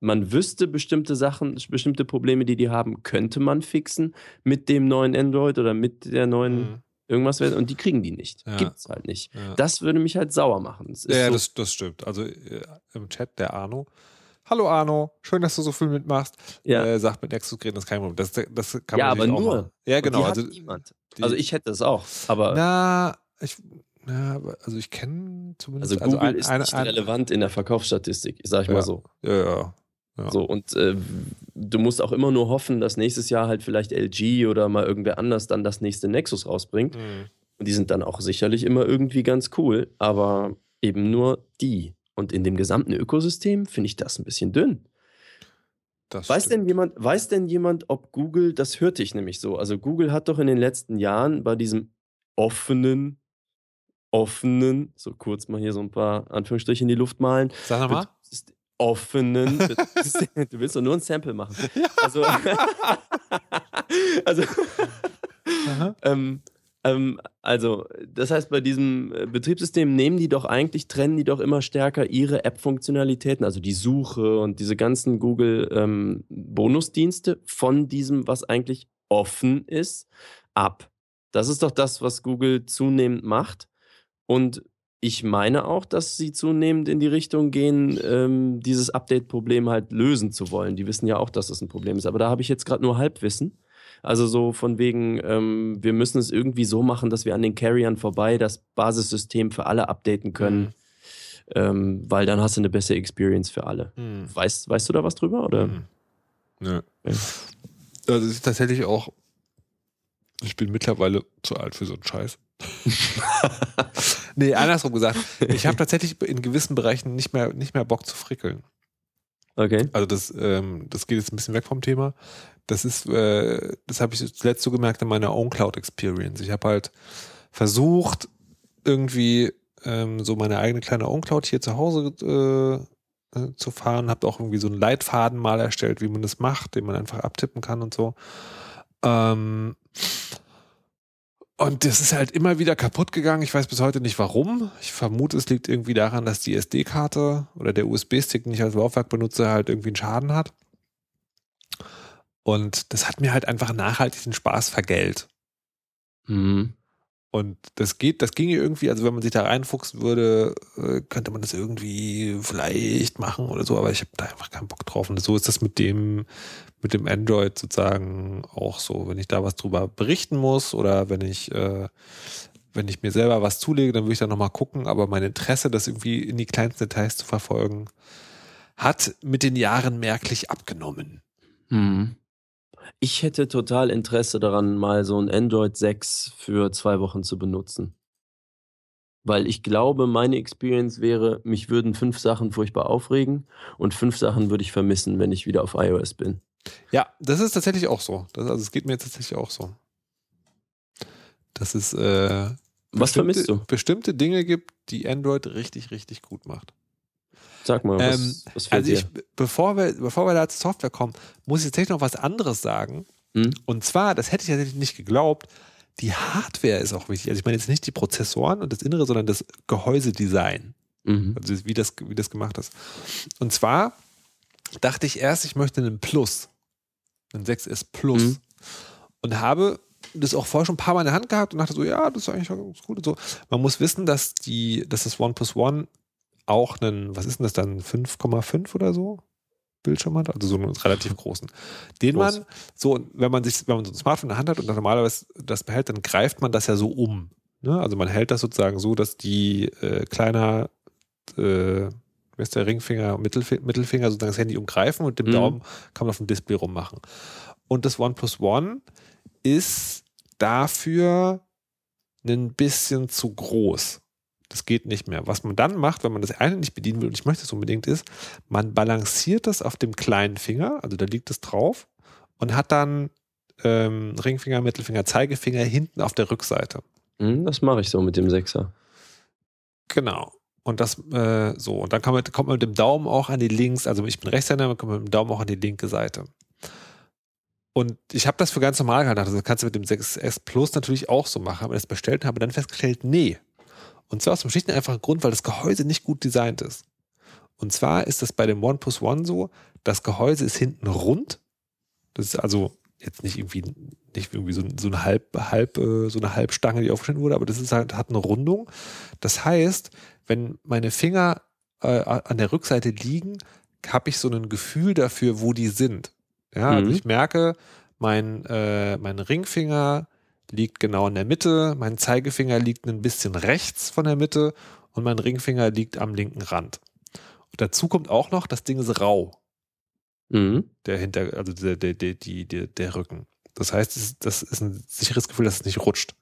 man wüsste bestimmte Sachen, bestimmte Probleme, die die haben, könnte man fixen mit dem neuen Android oder mit der neuen Mhm. irgendwas und die kriegen die nicht. Ja. Gibt's halt nicht. Ja. Das würde mich halt sauer machen. Es Ja, so, das, das stimmt. Also äh, im Chat der Arno. Hallo Arno, schön, dass du so viel mitmachst. ja. Äh, sagt mit Nexus reden, das ist kein Problem. Das, das kann Ja, man aber natürlich auch nur. machen. Ja, genau. Also, niemand. also ich hätte es auch, aber na, ich, na, aber- also ich kenne zumindest. also Google ein- ist nicht ein- relevant in der Verkaufsstatistik, sag ich mal Ja. so. Ja, ja. Ja. So, und äh, du musst auch immer nur hoffen, dass nächstes Jahr halt vielleicht LG oder mal irgendwer anders dann das nächste Nexus rausbringt. Mhm. Und die sind dann auch sicherlich immer irgendwie ganz cool, aber eben nur die. Und in dem gesamten Ökosystem finde ich das ein bisschen dünn. Das Weiß stimmt. denn, jemand, weiß denn jemand, ob Google, das hörte ich nämlich so, also Google hat doch in den letzten Jahren bei diesem offenen, offenen, so kurz mal hier so ein paar Anführungsstriche in die Luft malen, Sag nochmal. Offenen, du willst doch nur ein Sample machen. Also, *laughs* also, ähm, ähm, also, das heißt, bei diesem äh, Betriebssystem nehmen die doch eigentlich, trennen die doch immer stärker ihre App-Funktionalitäten, also die Suche und diese ganzen Google-Bonusdienste von diesem, was eigentlich offen ist, ab. Das ist doch das, was Google zunehmend macht. Und ich meine auch, dass sie zunehmend in die Richtung gehen, ähm, dieses Update-Problem halt lösen zu wollen. Die wissen ja auch, dass das ein Problem ist. Aber da habe ich jetzt gerade nur Halbwissen. Also so von wegen, ähm, wir müssen es irgendwie so machen, dass wir an den Carriern vorbei das Basissystem für alle updaten können, ähm, weil dann hast du eine bessere Experience für alle. Hm. Weißt, weißt du da was drüber? Oder? Hm. Nö. Ja. Also es ist tatsächlich auch, ich bin mittlerweile zu alt für so einen Scheiß. *laughs* nee, andersrum gesagt, ich habe tatsächlich in gewissen Bereichen nicht mehr, nicht mehr Bock zu frickeln. Okay. Also das, ähm, das geht jetzt ein bisschen weg vom Thema. Das ist, äh, das habe ich zuletzt so gemerkt in meiner Own Cloud Experience. Ich habe halt versucht, irgendwie ähm, so meine eigene kleine Own Cloud hier zu Hause äh, äh, zu fahren. Habe auch irgendwie so einen Leitfaden mal erstellt, wie man das macht, den man einfach abtippen kann und so. Ähm, und das ist halt immer wieder kaputt gegangen. Ich weiß bis heute nicht warum. Ich vermute, es liegt irgendwie daran, dass die SD-Karte oder der USB-Stick, den ich als Laufwerk benutze, halt irgendwie einen Schaden hat. Und das hat mir halt einfach nachhaltig den Spaß vergällt. Mhm. Und das geht, das ginge irgendwie, also wenn man sich da reinfuchsen würde, äh, könnte man das irgendwie vielleicht machen oder so, aber ich habe da einfach keinen Bock drauf. Und so ist das mit dem, mit dem Android sozusagen auch so. Wenn ich da was drüber berichten muss oder wenn ich, äh, wenn ich mir selber was zulege, dann würde ich da nochmal gucken, aber mein Interesse, das irgendwie in die kleinsten Details zu verfolgen, hat mit den Jahren merklich abgenommen. Mhm. Ich hätte total Interesse daran, mal so ein Android 6 für zwei Wochen zu benutzen. Weil ich glaube, meine Experience wäre, mich würden fünf Sachen furchtbar aufregen und fünf Sachen würde ich vermissen, wenn ich wieder auf iOS bin. Ja, das ist tatsächlich auch so. Das, also es geht mir tatsächlich auch so. Dass es äh, Was vermisst du? bestimmte Dinge gibt, die Android richtig, richtig gut macht. Sag mal, was, Ähm, was fehlt Also ich, dir? bevor wir, bevor wir da zur Software kommen, muss ich jetzt tatsächlich noch was anderes sagen. Hm? Und zwar, das hätte ich tatsächlich nicht geglaubt, die Hardware ist auch wichtig. Also ich meine jetzt nicht die Prozessoren und das Innere, sondern das Gehäusedesign. Mhm. Also wie das, wie das gemacht ist. Und zwar dachte ich erst, ich möchte einen Plus. Einen 6S Plus. Mhm. Und habe das auch vorher schon ein paar Mal in der Hand gehabt und dachte so, ja, das ist eigentlich ganz gut und so. Man muss wissen, dass die, dass das OnePlus One auch einen, was ist denn das dann, 5,5 oder so? Bildschirm hat, also so einen relativ großen. Den Groß. man so, wenn man sich, wenn man so ein Smartphone in der Hand hat und dann normalerweise das behält, dann greift man das ja so um. Ne? Also man hält das sozusagen so, dass die äh, kleiner äh, wie ist der Ringfinger, Mittelfinger, Mittelfinger sozusagen das Handy umgreifen und dem Mhm. Daumen kann man auf dem Display rummachen. Und das OnePlus One ist dafür ein bisschen zu groß. Das geht nicht mehr. Was man dann macht, wenn man das eine nicht bedienen will, und ich möchte es unbedingt, ist, man balanciert das auf dem kleinen Finger, also da liegt es drauf, und hat dann ähm, Ringfinger, Mittelfinger, Zeigefinger hinten auf der Rückseite. Hm, das mache ich so mit dem Sechser. Genau. Und das, äh, so, und dann man, kommt man mit dem Daumen auch an die links, also ich bin Rechtshänder, man kommt mit dem Daumen auch an die linke Seite. Und ich habe das für ganz normal gehalten. Also das kannst du mit dem 6S Plus natürlich auch so machen, aber das bestellt und habe dann festgestellt, nee. Und zwar aus dem schlichten einfachen Grund, weil das Gehäuse nicht gut designt ist. Und zwar ist das bei dem OnePlus One so, das Gehäuse ist hinten rund. Das ist also jetzt nicht irgendwie, nicht irgendwie so, so eine halb, halb, äh, so eine Halbstange, die aufgeschnitten wurde, aber das ist halt, hat eine Rundung. Das heißt, wenn meine Finger äh, an der Rückseite liegen, habe ich so ein Gefühl dafür, wo die sind. Ja, also Mhm. ich merke, mein, äh, mein Ringfinger liegt genau in der Mitte, mein Zeigefinger liegt ein bisschen rechts von der Mitte und mein Ringfinger liegt am linken Rand. Und dazu kommt auch noch, das Ding ist rau, Mhm. der hinter, also der, der, der, die, der, der Rücken. Das heißt, das ist ein sicheres Gefühl, dass es nicht rutscht.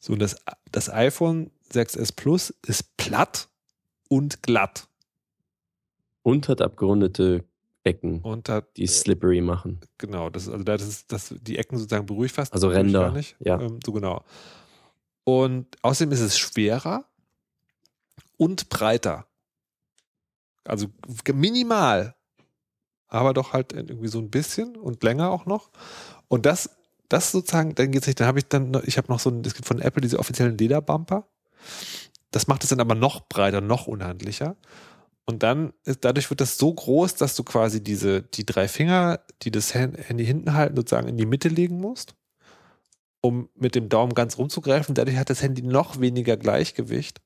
So, und das, das iPhone 6S Plus ist platt und glatt. Und hat abgerundete Ecken, und hat die slippery machen. Genau, das, also das ist, das, die Ecken sozusagen beruhigt fast. Also Ränder, gar Nicht. ja. Ähm, so genau. Und außerdem ist es schwerer und breiter. Also minimal, aber doch halt irgendwie so ein bisschen und länger auch noch. Und das, das sozusagen, dann geht's nicht. Dann habe ich dann, ich habe noch so ein, es gibt von Apple diese offiziellen Lederbumper. Das macht es dann aber noch breiter, noch unhandlicher. Und dann ist, dadurch wird das so groß, dass du quasi diese, die drei Finger, die das Hand- Handy hinten halten, sozusagen in die Mitte legen musst, um mit dem Daumen ganz rumzugreifen. Dadurch hat das Handy noch weniger Gleichgewicht.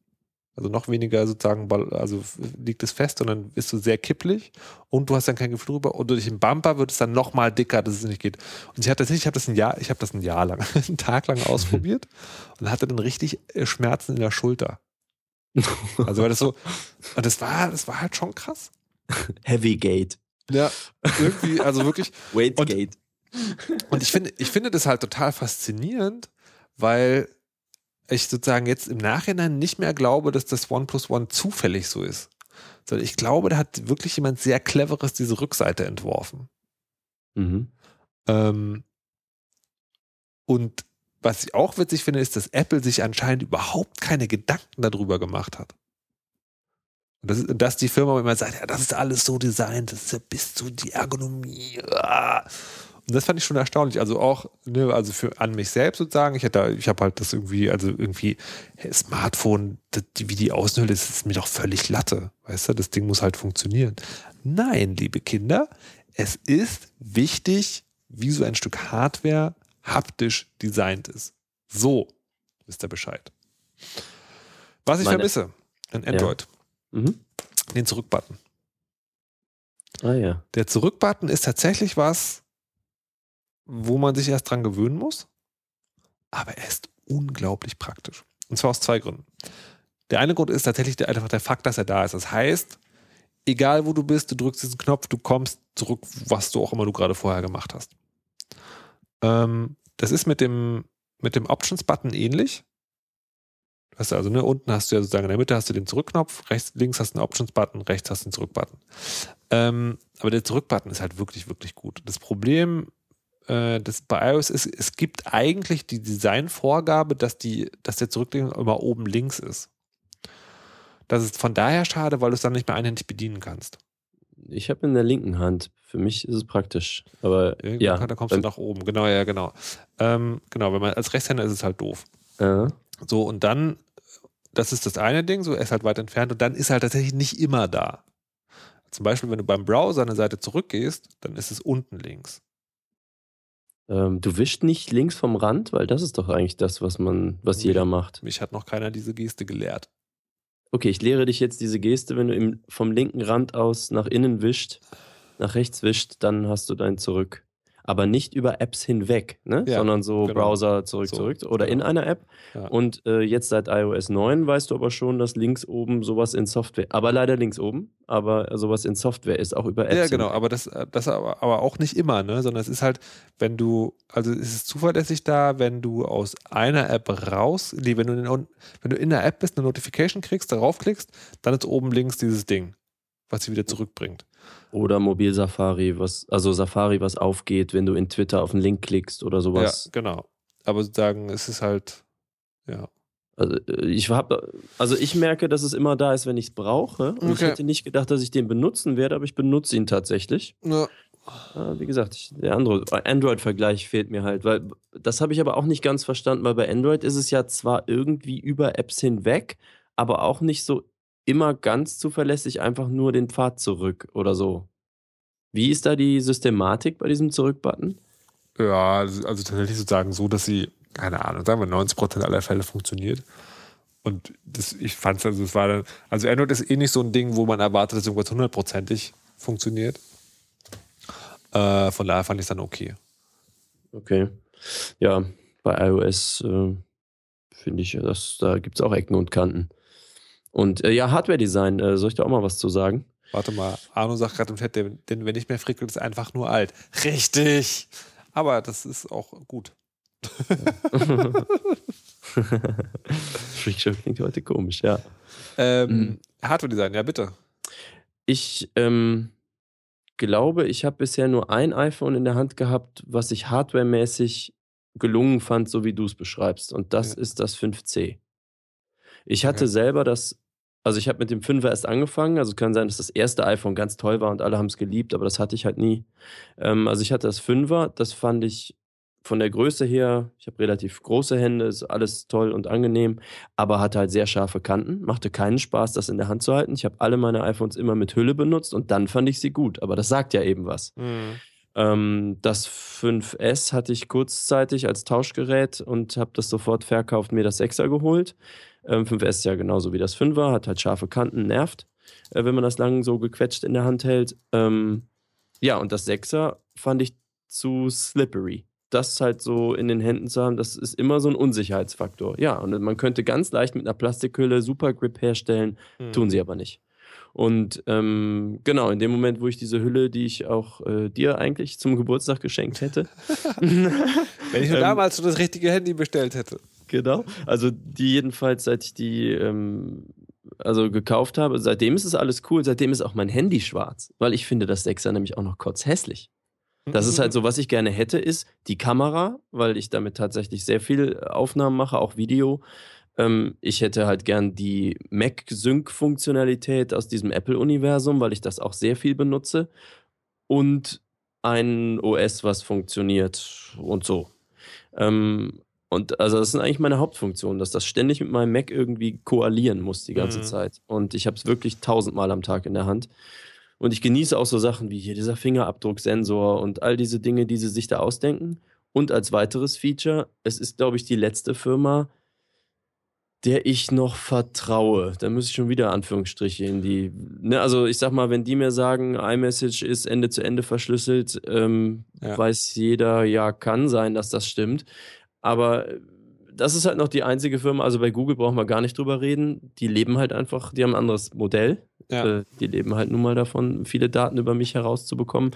Also noch weniger sozusagen, also liegt es fest, sondern bist du sehr kipplig und du hast dann kein Gefühl drüber. Und durch den Bumper wird es dann noch mal dicker, dass es nicht geht. Und ich habe das nicht, ich habe das ein Jahr, ich habe das ein Jahr lang, *laughs* einen Tag lang ausprobiert *laughs* und hatte dann richtig äh, Schmerzen in der Schulter. *laughs* Also weil das so, und das war, das war halt schon krass. Heavy Gate. Ja, irgendwie, also wirklich. *laughs* Weight Und- Gate. Und ich finde, ich finde das halt total faszinierend, weil ich sozusagen jetzt im Nachhinein nicht mehr glaube, dass das OnePlus One zufällig so ist. Sondern ich glaube, da hat wirklich jemand sehr Cleveres diese Rückseite entworfen. Mhm. Ähm, und was ich auch witzig finde, ist, dass Apple sich anscheinend überhaupt keine Gedanken darüber gemacht hat. Das dass die Firma immer sagt, ja, das ist alles so designt, das ist ja bis zu die Ergonomie. Und das fand ich schon erstaunlich. Also auch, ne, also für an mich selbst sozusagen, ich hätte, ich habe halt das irgendwie, also irgendwie hey, Smartphone, das, wie die Außenhülle ist, ist mir doch völlig Latte. Weißt du, das Ding muss halt funktionieren. Nein, liebe Kinder, es ist wichtig, wie so ein Stück Hardware haptisch designt ist. So wisst ihr Bescheid. Was ich Meine- vermisse an Android, Mhm. den Zurückbutton. Ah ja. Der Zurückbutton ist tatsächlich was, wo man sich erst dran gewöhnen muss, aber er ist unglaublich praktisch. Und zwar aus zwei Gründen. Der eine Grund ist tatsächlich der, einfach der Fakt, dass er da ist. Das heißt, egal wo du bist, du drückst diesen Knopf, du kommst zurück, was du auch immer du gerade vorher gemacht hast. Ähm, das ist mit dem, mit dem Options-Button ähnlich. Du hast also, ne, unten hast du ja sozusagen in der Mitte hast du den Zurückknopf, rechts, links hast du den Options-Button, rechts hast du den Zurück-Button. Ähm, aber der Zurück-Button ist halt wirklich, wirklich gut. Das Problem äh, das bei iOS ist, es gibt eigentlich die Designvorgabe, dass, die, dass der Zurücklegen immer oben links ist. Das ist von daher schade, weil du es dann nicht mehr einhändig bedienen kannst. Ich habe in der linken Hand. Für mich ist es praktisch. Aber Irgendwann ja. kann- da kommst du nach oben. Genau, ja, genau. Ähm, genau, wenn man als Rechtshänder ist es halt doof. äh, So, und dann, das ist das eine Ding, so er ist halt weit entfernt und dann ist er halt tatsächlich nicht immer da. Zum Beispiel, wenn du beim Browser eine Seite zurückgehst, dann ist es unten links. ähm, du wischst nicht links vom Rand, weil das ist doch eigentlich das, was man, was jeder macht. Mich hat noch keiner diese Geste gelehrt. Okay, ich lehre dich jetzt diese Geste, wenn du vom linken Rand aus nach innen wischt, nach rechts wischt, dann hast du dein Zurück. Aber nicht über Apps hinweg, ne? Ja, sondern so genau. Browser zurück, So, zurück oder in genau. einer App. Ja. Und äh, jetzt seit iOS 9 weißt du aber schon, dass links oben sowas in Software, aber leider links oben, aber sowas in Software ist, auch über Apps. Ja, genau, hinweg. aber das, das aber, aber auch nicht immer, ne? Sondern es ist halt, wenn du, also es ist zuverlässig da, wenn du aus einer App raus, nee, wenn du in, wenn du in der App bist, eine Notification kriegst, darauf klickst, dann ist oben links dieses Ding, was dich wieder zurückbringt. Oder Mobil Safari, was, also Safari, was aufgeht, wenn du in Twitter auf einen Link klickst oder sowas. Ja, genau. Aber sozusagen, es ist halt, ja. Also äh, ich habe, also ich merke, dass es immer da ist, wenn ich es brauche. Und ich Okay. hätte nicht gedacht, dass ich den benutzen werde, aber ich benutze ihn tatsächlich. ja. Äh, wie gesagt, ich, der Android- Android-Vergleich fehlt mir halt, weil das habe ich aber auch nicht ganz verstanden, weil bei Android ist es ja zwar irgendwie über Apps hinweg, aber auch nicht so immer ganz zuverlässig einfach nur den Pfad zurück oder so. Wie ist da die Systematik bei diesem Zurück-Button? Ja, also also tatsächlich sozusagen so, dass sie, keine Ahnung, sagen wir 90% aller Fälle funktioniert. Und das, ich fand es, also es war dann, also Android ist eh nicht so ein Ding, wo man erwartet, dass irgendwas hundertprozentig funktioniert. Äh, von daher fand ich es dann okay. Okay. Ja, bei iOS äh, finde ich, dass, da gibt es auch Ecken und Kanten. Und äh, ja, Hardware-Design, äh, soll ich da auch mal was zu sagen? Warte mal, Arno sagt gerade im Chat, denn wer nicht mehr frickelt, ist einfach nur alt. Richtig! Aber das ist auch gut. *laughs* Freakshow klingt heute komisch, ja. Ähm, Mhm. Hardware-Design, ja bitte. Ich ähm, glaube, ich habe bisher nur ein iPhone in der Hand gehabt, was ich hardwaremäßig gelungen fand, so wie du es beschreibst. Und das Ja. ist das 5C. Ich hatte Okay. selber das, also ich habe mit dem 5er erst angefangen. Also kann sein, dass das erste iPhone ganz toll war und alle haben es geliebt, aber das hatte ich halt nie. Ähm, also ich hatte das 5er, das fand ich von der Größe her, ich habe relativ große Hände, ist alles toll und angenehm, aber hatte halt sehr scharfe Kanten. Machte keinen Spaß, das in der Hand zu halten. Ich habe alle meine iPhones immer mit Hülle benutzt und dann fand ich sie gut. Aber das sagt ja eben was. Ähm, das 5S hatte ich kurzzeitig als Tauschgerät und habe das sofort verkauft, mir das 6er geholt. Ähm, 5S ist ja genauso wie das 5er, hat halt scharfe Kanten, nervt, äh, wenn man das lang so gequetscht in der Hand hält. Ähm, ja, und das 6er fand ich zu slippery. Das halt so in den Händen zu haben, das ist immer so ein Unsicherheitsfaktor. Ja, und man könnte ganz leicht mit einer Plastikhülle Super Grip herstellen, Hm. tun sie aber nicht. Und ähm, genau, in dem Moment, wo ich diese Hülle, die ich auch äh, dir eigentlich zum Geburtstag geschenkt hätte, *laughs* Wenn ich nur *laughs* Ähm, damals so das richtige Handy bestellt hätte. Genau. Also die jedenfalls, seit ich die ähm, also gekauft habe, seitdem ist es alles cool. Seitdem ist auch mein Handy schwarz, weil ich finde das 6er nämlich auch noch kotzhässlich. Das ist halt so, was ich gerne hätte, ist die Kamera, weil ich damit tatsächlich sehr viel Aufnahmen mache, auch Video. Ähm, ich hätte halt gern die Mac-Sync-Funktionalität aus diesem Apple-Universum, weil ich das auch sehr viel benutze. Und ein OS, was funktioniert und so. Ähm, und also das sind eigentlich meine Hauptfunktionen, dass das ständig mit meinem Mac irgendwie koalieren muss die ganze Mhm. Zeit. Und ich habe es wirklich tausendmal am Tag in der Hand. Und ich genieße auch so Sachen wie hier dieser Fingerabdrucksensor und all diese Dinge, die sie sich da ausdenken. Und als weiteres Feature, es ist, glaube ich, die letzte Firma, der ich noch vertraue. Da muss ich schon wieder Anführungsstriche in die. Ne, also ich sag mal, wenn die mir sagen, iMessage ist Ende zu Ende verschlüsselt, ähm, Ja. weiß jeder, ja, kann sein, dass das stimmt. Aber das ist halt noch die einzige Firma, also bei Google brauchen wir gar nicht drüber reden. Die leben halt einfach, die haben ein anderes Modell. Ja. Äh, die leben halt nun mal davon, viele Daten über mich herauszubekommen.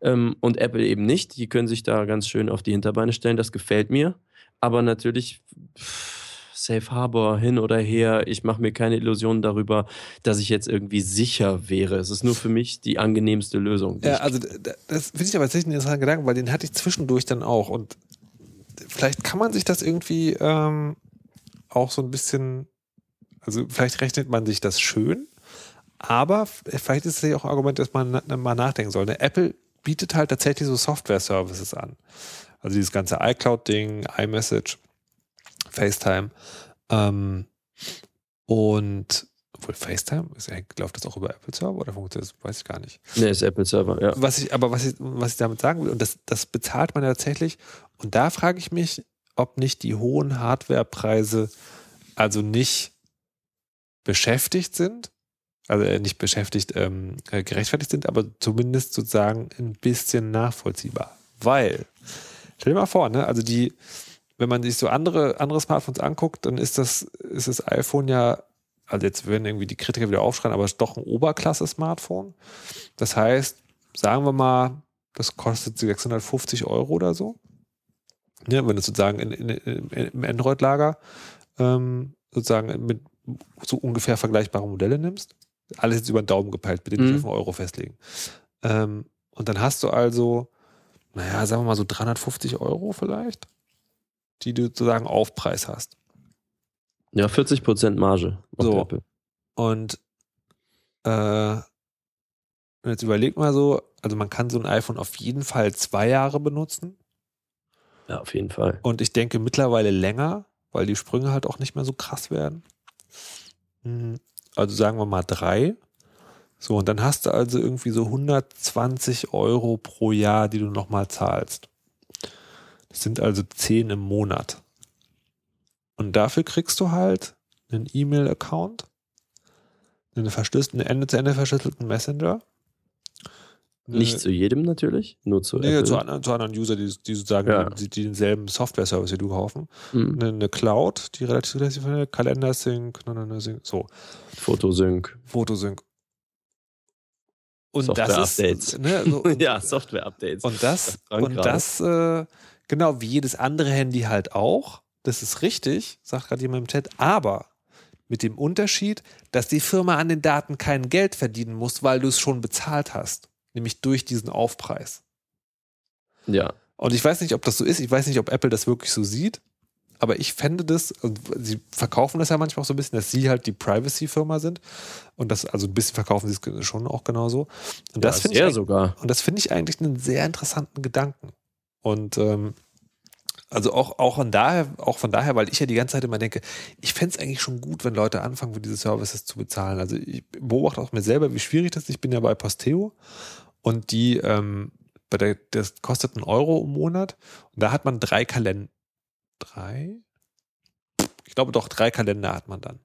Ähm, und Apple eben nicht. Die können sich da ganz schön auf die Hinterbeine stellen. Das gefällt mir. Aber natürlich, Safe Harbor hin oder her. Ich mache mir keine Illusionen darüber, dass ich jetzt irgendwie sicher wäre. Es ist nur für mich die angenehmste Lösung. die Ja, also das finde ich aber tatsächlich einen interessanten Gedanken, weil den hatte ich zwischendurch dann auch. Und vielleicht kann man sich das irgendwie ähm, auch so ein bisschen, also vielleicht rechnet man sich das schön, aber vielleicht ist es ja auch ein Argument, dass man mal nachdenken soll. Ne? Apple bietet halt tatsächlich so Software-Services an. Also dieses ganze iCloud-Ding, iMessage, FaceTime. Ähm, und obwohl FaceTime, ist, läuft das auch über Apple Server oder funktioniert das? Weiß ich gar nicht. nee, ist Apple Server, ja. Was ich, aber was ich, was ich damit sagen will, und das, das bezahlt man ja tatsächlich, und da frage ich mich, ob nicht die hohen Hardwarepreise also nicht beschäftigt sind, also äh, nicht beschäftigt, ähm, äh, gerechtfertigt sind, aber zumindest sozusagen ein bisschen nachvollziehbar. Weil, stell dir mal vor, ne, also die, wenn man sich so andere, andere Smartphones anguckt, dann ist das, ist das iPhone ja, also jetzt werden irgendwie die Kritiker wieder aufschreien, aber es ist doch ein Oberklasse-Smartphone. Das heißt, sagen wir mal, das kostet 650 Euro oder so. Ja, wenn du sozusagen in, in, in, im Android-Lager ähm, sozusagen mit so ungefähr vergleichbare Modelle nimmst. Alles jetzt über den Daumen gepeilt, bitte nicht Mhm. auf einen Euro festlegen. Ähm, und dann hast du also, naja, sagen wir mal so 350 Euro vielleicht, die du sozusagen Aufpreis hast. Ja, 40% Marge So. Und äh, jetzt überleg mal so, also man kann so ein iPhone auf jeden Fall zwei Jahre benutzen. Ja, auf jeden Fall. Und ich denke mittlerweile länger, weil die Sprünge halt auch nicht mehr so krass werden. Mhm. Also sagen wir mal drei. So, und dann hast du also irgendwie so 120 Euro pro Jahr, die du nochmal zahlst. Das sind also 10 im Monat. Und dafür kriegst du halt einen E-Mail-Account, einen verschlüsselten, Ende-zu-Ende verschlüsselten Messenger. Nicht zu jedem natürlich, nur zu Nee, zu, anderen, zu anderen User, die, die sozusagen Ja. die, die denselben Software-Service wie du kaufen. Mhm. Eine, eine Cloud, die relativ zulässig ist, Kalender-Sync, Sync, so, Fotosync. Fotosync. Und Software-Updates. das ist, ne, so, *laughs* ja, Software-Updates. und das, Das und das, äh, genau wie jedes andere Handy halt auch, das ist richtig, sagt gerade jemand im Chat, aber Mit dem Unterschied, dass die Firma an den Daten kein Geld verdienen muss, weil du es schon bezahlt hast. Nämlich durch diesen Aufpreis. Ja. Und ich weiß nicht, ob das so ist. Ich weiß nicht, ob Apple das wirklich so sieht. Aber ich fände das, und sie verkaufen das ja manchmal auch so ein bisschen, dass sie halt die Privacy-Firma sind. Und das, also ein bisschen verkaufen sie es schon auch genauso. Und das ja, finde ich, sogar. und das finde ich eigentlich einen sehr interessanten Gedanken. Und ähm, also auch, auch von daher, auch von daher, weil ich ja die ganze Zeit immer denke, ich fände es eigentlich schon gut, wenn Leute anfangen, für diese Services zu bezahlen. Also ich beobachte auch mir selber, wie schwierig das ist. Ich bin ja bei Posteo und die, ähm, bei der, das kostet einen Euro im Monat und da hat man drei Kalender. Drei? Ich glaube doch, drei Kalender hat man dann.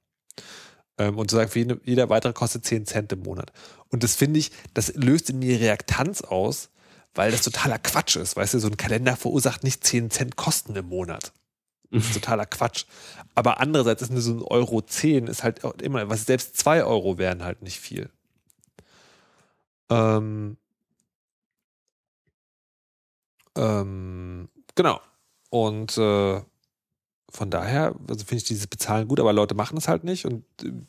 Ähm, und sozusagen für jede, jeder weitere kostet 10 Cent im Monat. Und das finde ich, das löst in mir Reaktanz aus, weil das totaler Quatsch ist. Weißt du, so ein Kalender verursacht nicht 10 Cent Kosten im Monat. Das ist totaler Quatsch. Aber andererseits ist nur so ein Euro 10 ist halt auch immer, was selbst 2 Euro wären halt nicht viel. Ähm, ähm, genau. Und äh, von daher, also finde ich dieses Bezahlen gut, aber Leute machen es halt nicht. Und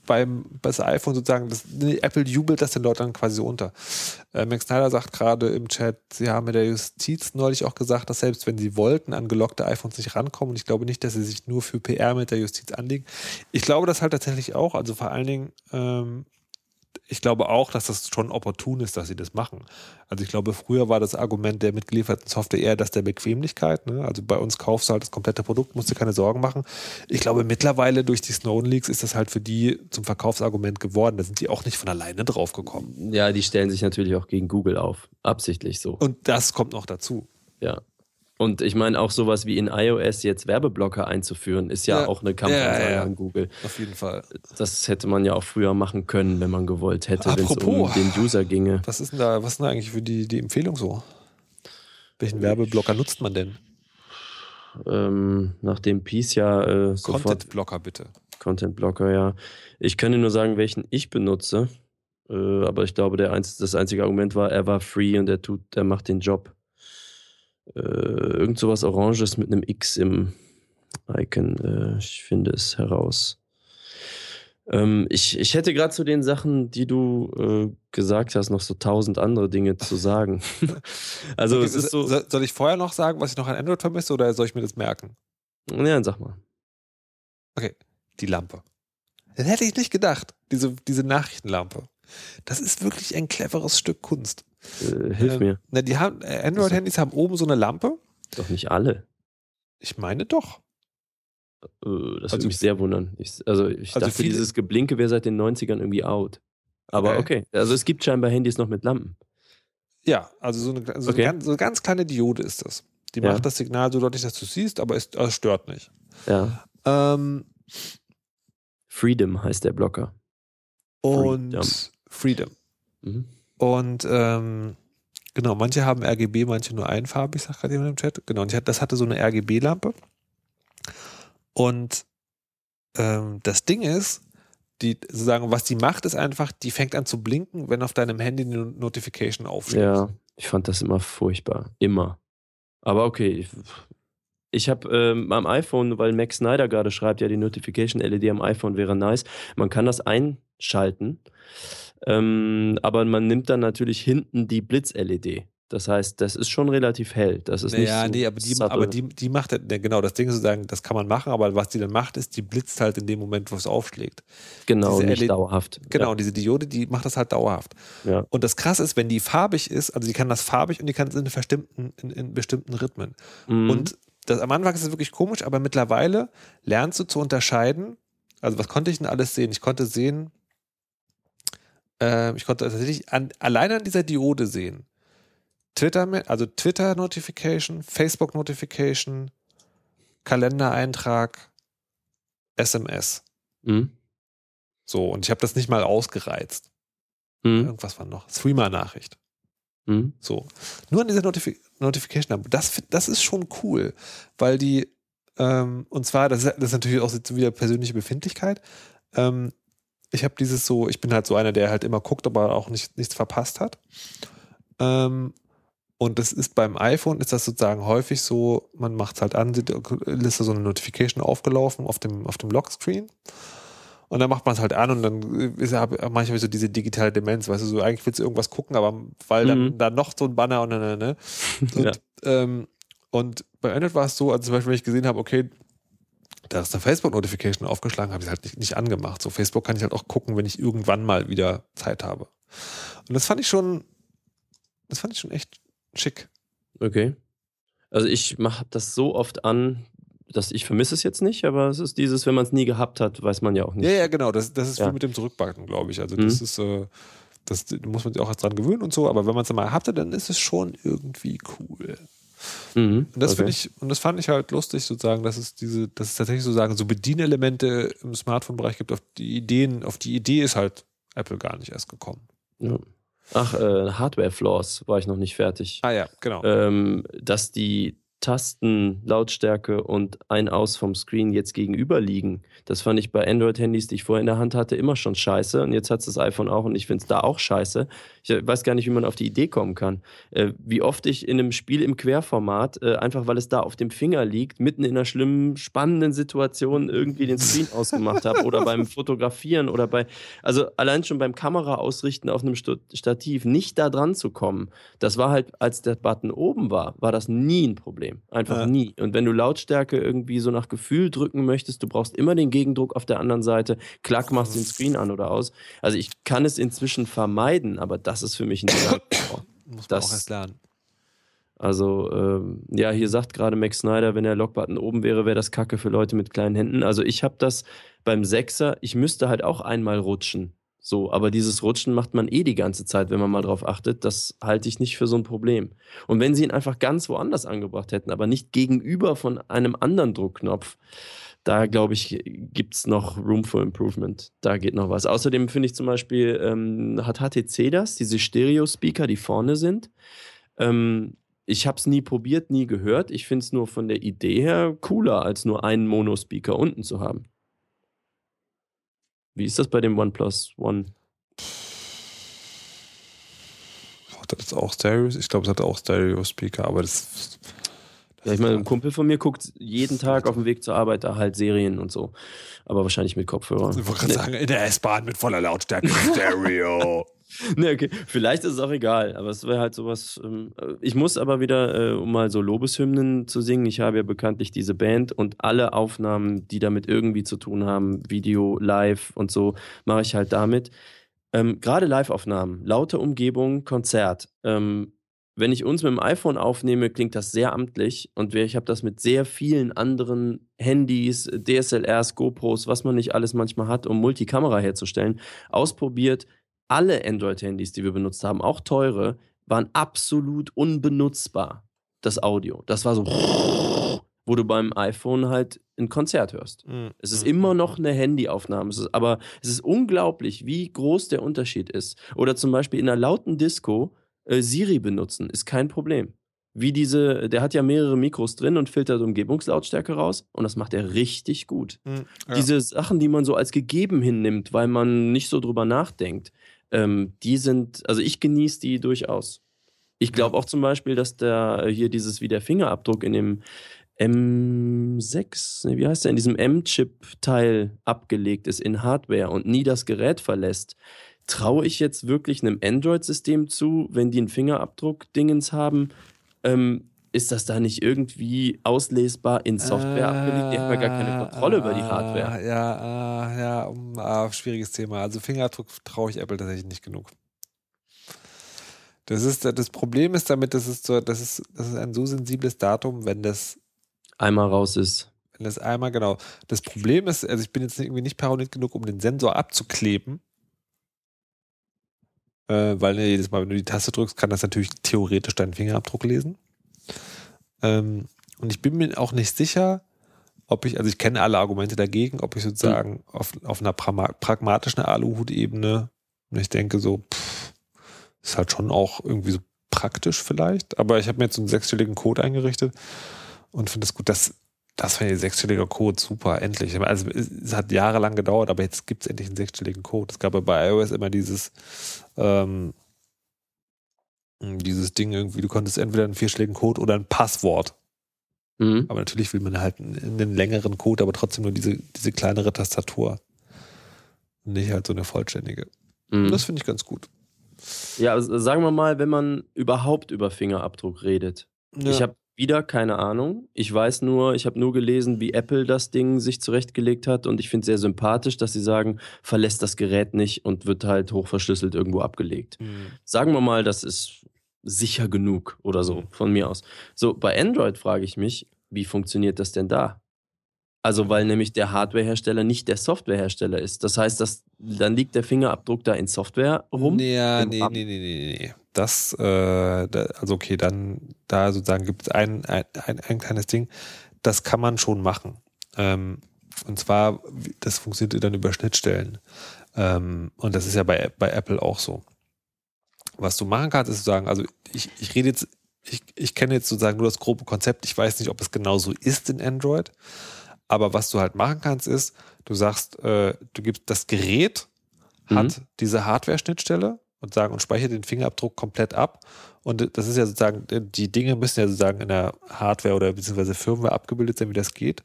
beim das iPhone sozusagen, das, Apple jubelt das den Leuten quasi so unter. Äh, Max Snyder sagt gerade im Chat, sie haben mit der Justiz neulich auch gesagt, dass selbst wenn sie wollten, an gelockte iPhones nicht rankommen. Und ich glaube nicht, dass sie sich nur für PR mit der Justiz anlegen. Ich glaube das halt tatsächlich auch. Also vor allen Dingen ähm, ich glaube auch, dass das schon opportun ist, dass sie das machen. Also ich glaube, früher war das Argument der mitgelieferten Software eher das der Bequemlichkeit. Ne? Also bei uns kaufst du halt das komplette Produkt, musst dir keine Sorgen machen. Ich glaube, mittlerweile durch die Snowden Leaks ist das halt für die zum Verkaufsargument geworden. Da sind die auch nicht von alleine drauf gekommen. Ja, die stellen sich natürlich auch gegen Google auf. Absichtlich so. Und das kommt noch dazu. Ja. Und ich meine, auch sowas wie in iOS jetzt Werbeblocker einzuführen, ist ja, Ja. auch eine Kampfansage Ja, ja, ja. an Google. Auf jeden Fall. Das hätte man ja auch früher machen können, wenn man gewollt hätte, wenn es um den User ginge. Was ist denn da, was ist denn da eigentlich für die, die Empfehlung so? Welchen Werbeblocker nutzt man denn? Ähm, nachdem Peace ja äh, sofort Content-Blocker bitte. Content Blocker, ja. Ich kann dir nur sagen, welchen ich benutze. Äh, aber ich glaube, der einz das einzige Argument war, er war free und er tut, er macht den Job. Äh, irgend sowas Oranges mit einem X im Icon. Äh, ich finde es heraus. Ähm, ich, ich hätte gerade zu den Sachen, die du äh, gesagt hast, noch so tausend andere Dinge zu sagen. *laughs* also Okay, es ist so. soll, ich vorher noch sagen, was ich noch an Android vermisse oder soll ich mir das merken? Ja, dann sag mal. Die Lampe. Das hätte ich nicht gedacht. Diese, diese Nachrichtenlampe. Das ist wirklich ein cleveres Stück Kunst. Äh, hilf Ähm, mir. Na, die haben, äh, Android-Handys haben oben so eine Lampe. Doch nicht alle. Ich meine doch. Äh, Das Also- würde mich sehr wundern. Ich, also ich Also dachte, dieses Geblinke wäre seit den 90ern irgendwie out. Aber Okay. okay. Also es gibt scheinbar Handys noch mit Lampen. Ja, also so eine, so Okay. eine, ganz, so eine ganz kleine Diode ist das. Die Ja. macht das Signal so deutlich, dass du siehst, aber es, es stört nicht. Ja. Ähm, Freedom heißt der Blocker. und Freedom. Freedom. Mhm. Und ähm, genau, manche haben RGB, manche nur einfarbig, sagt gerade jemand im Chat. Genau, und ich das hatte so eine RGB-Lampe. Und ähm, das Ding ist, die sozusagen, was die macht, ist einfach, die fängt an zu blinken, wenn auf deinem Handy eine Notification aufschlägt. Ja, ich fand das immer furchtbar. Immer. Aber okay. Ich, ich habe ähm, am iPhone, weil Max Snyder gerade schreibt, ja, die Notification-LED am iPhone wäre nice. Man kann das einschalten. Ähm, aber man nimmt dann natürlich hinten die Blitz-LED. Das heißt, das ist schon relativ hell. Das ist nicht ja, so nee, aber die, subtle. aber die, die macht, ja, genau, das Ding ist sozusagen, das kann man machen, aber was die dann macht, ist, die blitzt halt in dem Moment, wo es aufschlägt. genau, diese nicht LED dauerhaft. Genau, diese Diode, die macht das halt dauerhaft. Ja. Und das krasse ist, wenn die farbig ist, also die kann das farbig und die kann es in bestimmten, in, in bestimmten Rhythmen. Ja. Mhm. Und das, am Anfang ist es wirklich komisch, aber mittlerweile lernst du zu unterscheiden. Also, was konnte ich denn alles sehen? Ich konnte sehen, ich konnte tatsächlich an, alleine an dieser Diode sehen. Twitter, also Twitter-Notification, Facebook-Notification, Kalendereintrag, SMS. Mhm. So, und ich habe das nicht mal ausgereizt. Mhm. Irgendwas war noch. Streamer-Nachricht. Mhm. So. Nur an dieser Notifi Notification. Das, das ist schon cool, weil die, ähm, und zwar, das ist, das ist natürlich auch wieder persönliche Befindlichkeit. Ähm, ich habe dieses so, ich bin halt so einer, der halt immer guckt, aber auch nicht, nichts verpasst hat. Ähm, und das ist beim iPhone, ist das sozusagen häufig so, man macht es halt an, ist da so eine Notification aufgelaufen auf dem, auf dem Lockscreen. Und dann macht man es halt an und dann ist ja manchmal so diese digitale Demenz, weißt du, so eigentlich willst du irgendwas gucken, aber weil dann Mhm. da noch so ein Banner und ne, ne, ne. *laughs* Und, Ja. ähm, und bei Android war es so, also zum Beispiel, wenn ich gesehen habe, okay, da ist eine Facebook-Notification aufgeschlagen, habe ich es halt nicht, nicht angemacht. So Facebook kann ich halt auch gucken, wenn ich irgendwann mal wieder Zeit habe. Und das fand ich schon, das fand ich schon echt schick. Okay. Also ich mache das so oft an, dass ich vermisse es jetzt nicht, aber es ist dieses, wenn man es nie gehabt hat, weiß man ja auch nicht. Ja, ja, genau. Das, das ist Ja. wie mit dem Zurückbacken, glaube ich. Also Mhm. das ist, äh, das da muss man sich auch erst dran gewöhnen und so, aber wenn man es mal hatte, dann ist es schon irgendwie cool. Mhm. Und das okay. finde ich, und das fand ich halt lustig, sozusagen, dass es diese, dass es tatsächlich sozusagen so Bedienelemente im Smartphone-Bereich gibt, auf die Ideen, auf die Idee ist halt Apple gar nicht erst gekommen. Ja. Ach, äh, Hardware-Flaws war ich noch nicht fertig. Ah ja, genau. ähm, dass die Tasten, Lautstärke und ein-aus vom Screen jetzt gegenüber liegen. Das fand ich bei Android-Handys, die ich vorher in der Hand hatte, immer schon scheiße. Und jetzt hat das iPhone auch und ich finde es da auch scheiße. Ich weiß gar nicht, wie man auf die Idee kommen kann. Äh, wie oft ich in einem Spiel im Querformat, äh, einfach weil es da auf dem Finger liegt, mitten in einer schlimmen, spannenden Situation irgendwie den Screen ausgemacht habe oder beim *laughs* Fotografieren oder bei, also allein schon beim Kamera ausrichten auf einem Stativ, nicht da dran zu kommen. Das war halt, als der Button oben war, war das nie ein Problem. Einfach Ja. nie. Und wenn du Lautstärke irgendwie so nach Gefühl drücken möchtest, du brauchst immer den Gegendruck auf der anderen Seite. Klack, machst den Screen an oder aus. Also ich kann es inzwischen vermeiden, aber das ist für mich ein Gedankenbau. *coughs* Muss man das- auch erst lernen. Also, ähm, ja, hier sagt gerade Max Snyder, wenn der Lockbutton oben wäre, wäre das Kacke für Leute mit kleinen Händen. Also, ich habe das beim Sechser, ich müsste halt auch einmal rutschen. So, aber dieses Rutschen macht man eh die ganze Zeit, wenn man mal drauf achtet. Das halte ich nicht für so ein Problem. Und wenn sie ihn einfach ganz woanders angebracht hätten, aber nicht gegenüber von einem anderen Druckknopf, da glaube ich, gibt es noch Room for Improvement. Da geht noch was. Außerdem finde ich zum Beispiel, ähm, hat HTC das, diese Stereo-Speaker, die vorne sind. Ähm, ich habe es nie probiert, nie gehört. Ich finde es nur von der Idee her cooler, als nur einen Mono-Speaker unten zu haben. Wie ist das bei dem OnePlus One? Hat das auch Stereo? Ich glaube, es hat auch Stereo-Speaker, aber das. Ja, ich meine, ein Kumpel von mir guckt jeden Tag auf dem Weg zur Arbeit da halt Serien und so. Aber wahrscheinlich mit Kopfhörer. Ich wollte gerade sagen, in der S-Bahn mit voller Lautstärke Stereo. *laughs* *laughs* Ne, okay. Vielleicht ist es auch egal, aber es wäre halt sowas. Ähm, ich muss aber wieder, äh, um mal so Lobeshymnen zu singen, ich habe ja bekanntlich diese Band und alle Aufnahmen, die damit irgendwie zu tun haben, Video, Live und so, mache ich halt damit. Ähm, Gerade Live-Aufnahmen, laute Umgebung, Konzert. Ähm, wenn ich uns mit dem iPhone aufnehme, klingt das sehr amtlich und ich habe das mit sehr vielen anderen Handys, DSLRs, GoPros, was man nicht alles manchmal hat, um Multikamera herzustellen, ausprobiert. Alle Android-Handys, die wir benutzt haben, auch teure, waren absolut unbenutzbar. Das Audio. Das war so, wo du beim iPhone halt ein Konzert hörst. Mhm. Es ist immer noch eine Handyaufnahme, es ist, aber es ist unglaublich, wie groß der Unterschied ist. Oder zum Beispiel in einer lauten Disco äh, Siri benutzen, ist kein Problem. Wie diese, der hat ja mehrere Mikros drin und filtert Umgebungslautstärke raus und das macht er richtig gut. Mhm. Ja. Diese Sachen, die man so als gegeben hinnimmt, weil man nicht so drüber nachdenkt, ähm, die sind, also ich genieße die durchaus. Ich glaube auch zum Beispiel, dass da äh, hier dieses wie der Fingerabdruck in dem M6, nee, wie heißt der, in diesem M-Chip-Teil abgelegt ist in Hardware und nie das Gerät verlässt. Traue ich jetzt wirklich einem Android-System zu, wenn die einen Fingerabdruck-Dingens haben? Ähm, ist das da nicht irgendwie auslesbar in Software abgelegt? Die haben ja gar keine Kontrolle über die Hardware. Ah, Ja, ah, ja, um, ah, schwieriges Thema. Also Fingerabdruck traue ich Apple tatsächlich nicht genug. Das ist das Problem ist damit, das ist so, das ist, das ist ein so sensibles Datum, wenn das, Einmal raus ist. wenn das einmal genau. Das Problem ist, also ich bin jetzt irgendwie nicht paranoid genug, um den Sensor abzukleben. Äh, weil ne, jedes Mal, wenn du die Taste drückst, kann das natürlich theoretisch deinen Fingerabdruck lesen. Ähm, und ich bin mir auch nicht sicher, ob ich, also ich kenne alle Argumente dagegen, ob ich sozusagen auf, auf einer pragma- pragmatischen Aluhut-Ebene, und ich denke so, pff, ist halt schon auch irgendwie so praktisch vielleicht, aber ich habe mir jetzt so einen sechsstelligen Code eingerichtet und finde es gut, dass das war ja sechsstelliger Code, super, endlich. Also es, es hat jahrelang gedauert, aber jetzt gibt es endlich einen sechsstelligen Code. Es gab ja bei iOS immer dieses, ähm, dieses Ding irgendwie, du konntest entweder einen vierstelligen Code oder ein Passwort. Mhm. Aber natürlich will man halt einen, längeren Code, aber trotzdem nur diese, diese kleinere Tastatur. nicht halt so eine vollständige. Mhm. Das finde ich ganz gut. Ja, also sagen wir mal, wenn man überhaupt über Fingerabdruck redet. Ich habe wieder keine Ahnung. Ich weiß nur, ich habe nur gelesen, wie Apple das Ding sich zurechtgelegt hat und ich finde es sehr sympathisch, dass sie sagen, verlässt das Gerät nicht und wird halt hochverschlüsselt irgendwo abgelegt. Mhm. Sagen wir mal, das ist sicher genug oder so, Mhm. von mir aus. So, bei Android frage ich mich, wie funktioniert das denn da? Also, weil nämlich der Hardwarehersteller nicht der Softwarehersteller ist. Das heißt, dass, dann liegt der Fingerabdruck da in Software rum. Ja, nee, nee, nee, nee, nee. Das, äh, da, also okay, dann da sozusagen gibt es ein, ein, ein, ein kleines Ding, das kann man schon machen. Ähm, und zwar, das funktioniert dann über Schnittstellen. Ähm, und das ist ja bei, bei Apple auch so. Was du machen kannst, ist sozusagen, also ich, ich rede jetzt, ich, ich kenne jetzt sozusagen nur das grobe Konzept. Ich weiß nicht, ob es genauso ist in Android. Aber was du halt machen kannst, ist, du sagst, äh, du gibst das Gerät hat diese Hardware-Schnittstelle und sagen und speichert den Fingerabdruck komplett ab. Und das ist ja sozusagen, die Dinge müssen ja sozusagen in der Hardware oder beziehungsweise Firmware abgebildet sein, wie das geht.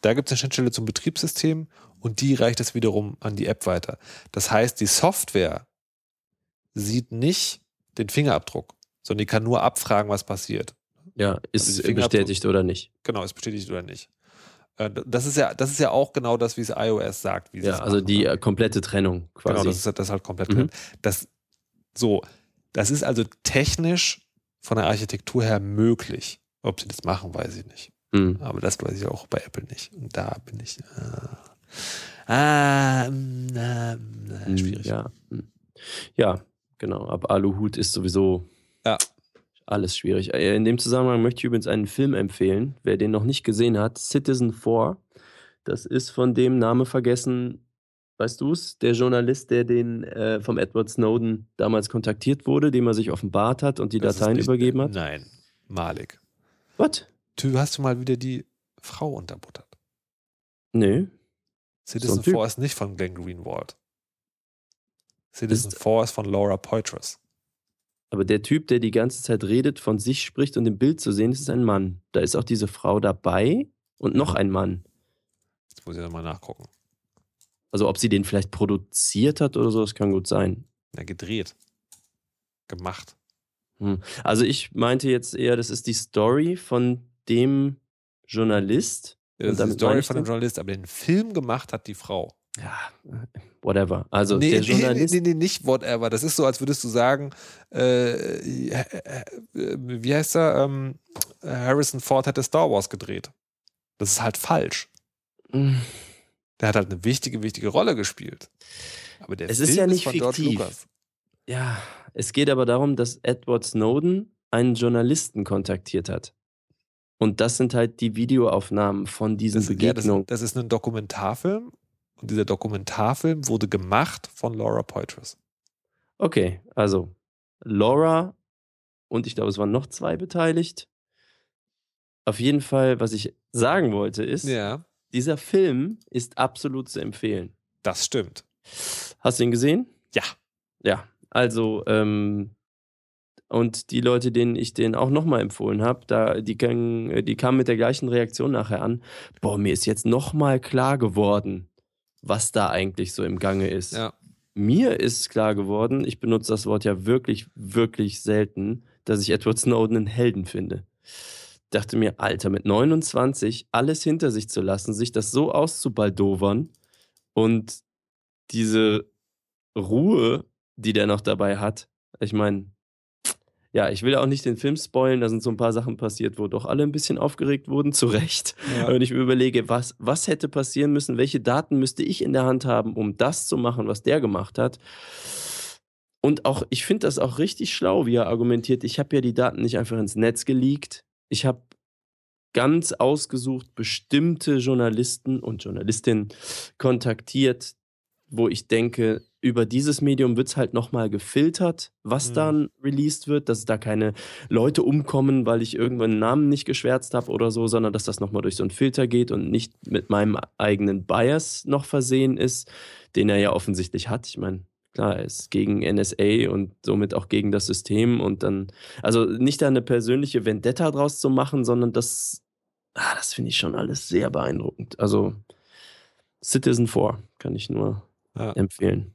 Da gibt es eine Schnittstelle zum Betriebssystem und die reicht das wiederum an die App weiter. Das heißt, die Software sieht nicht den Fingerabdruck, sondern die kann nur abfragen, was passiert. Ja, ist Also die Fingerabdruck- bestätigt oder nicht. Genau, ist bestätigt oder nicht. Äh, Das ist ja, das ist ja auch genau das, wie es iOS sagt. Ja, es also die äh, komplette Trennung quasi. Genau, das ist, das ist halt komplett Mhm. drin. Das, so, das ist also technisch von der Architektur her möglich. Ob sie das machen, weiß ich nicht. Mhm. Aber das weiß ich auch bei Apple nicht. Und da bin ich. Äh, äh, äh, schwierig. Ja. Hm. ja, genau. Ab Aluhut ist sowieso Ja. alles schwierig. Äh, In dem Zusammenhang möchte ich übrigens einen Film empfehlen. Wer den noch nicht gesehen hat, Citizen 4. Das ist von dem Name vergessen, weißt du es? Der Journalist, der den äh, vom Edward Snowden damals kontaktiert wurde, dem er sich offenbart hat und die Das ist Dateien nicht- übergeben hat. Nein, Malik. Was? Du hast du mal wieder die Frau unterbuttert. Nö. Citizen So ein Typ. 4 ist nicht von Glenn Greenwald. Citizen 4 ist von Laura Poitras. Aber der Typ, der die ganze Zeit redet, von sich spricht und im Bild zu sehen ist, ist ein Mann. Da ist auch diese Frau dabei und noch ein Mann. Jetzt muss ich nochmal nachgucken. Also ob sie den vielleicht produziert hat oder so, das kann gut sein. Na, gedreht. Gemacht. Hm. Also ich meinte jetzt eher, das ist die Story von dem Journalist. Ja, das ist die Story von dem? Journalist, aber den Film gemacht hat die Frau. Ja, whatever. Also nee, der nee, Journalist. nee, nee, nicht whatever. Das ist so, als würdest du sagen, äh, äh, äh, wie heißt er? Ähm, Harrison Ford hätte Star Wars gedreht. Das ist halt falsch. Hm. Der hat halt eine wichtige, wichtige Rolle gespielt. Aber der Es Film ist ja nicht von George fiktiv. Lucas. Ja, es geht aber darum, dass Edward Snowden einen Journalisten kontaktiert hat. Und das sind halt die Videoaufnahmen von diesen Das, ja, das, Begegnungen. das ist ein Dokumentarfilm und dieser Dokumentarfilm wurde gemacht von Laura Poitras. Okay, also Laura und ich glaube, es waren noch zwei beteiligt. Auf jeden Fall, was ich sagen wollte, ist, Ja, dieser Film ist absolut zu empfehlen. das stimmt. Hast du ihn gesehen? Ja. Ja, also, ähm, und die Leute, denen ich den auch nochmal empfohlen habe, da, die, gang- die kamen mit der gleichen Reaktion nachher an. Boah, mir ist jetzt nochmal klar geworden, was da eigentlich so im Gange ist. Ja. Mir ist klar geworden, ich benutze das Wort ja wirklich, wirklich selten, dass ich Edward Snowden einen Helden finde. Dachte mir, Alter, mit 29 alles hinter sich zu lassen, sich das so auszubaldowern und diese Ruhe, die der noch dabei hat. Ich meine, ja, ich will auch nicht den Film spoilen, da sind so ein paar Sachen passiert, wo doch alle ein bisschen aufgeregt wurden, zu Recht. Aber wenn ich mir überlege, was, was hätte passieren müssen, welche Daten müsste ich in der Hand haben, um das zu machen, was der gemacht hat. Und auch, ich finde das auch richtig schlau, wie er argumentiert. Ich habe ja die Daten nicht einfach ins Netz geleakt. Ich habe ganz ausgesucht bestimmte Journalisten und Journalistinnen kontaktiert, wo ich denke, über dieses Medium wird es halt nochmal gefiltert, was Mhm. dann released wird, dass da keine Leute umkommen, weil ich irgendwann einen Namen nicht geschwärzt habe oder so, sondern dass das nochmal durch so einen Filter geht und nicht mit meinem eigenen Bias noch versehen ist, den er ja offensichtlich hat. Ich meine, klar, ist gegen NSA und somit auch gegen das System und dann, also nicht da eine persönliche Vendetta draus zu machen, sondern das, ah, das finde ich schon alles sehr beeindruckend. Also Citizen 4 kann ich nur ja. empfehlen.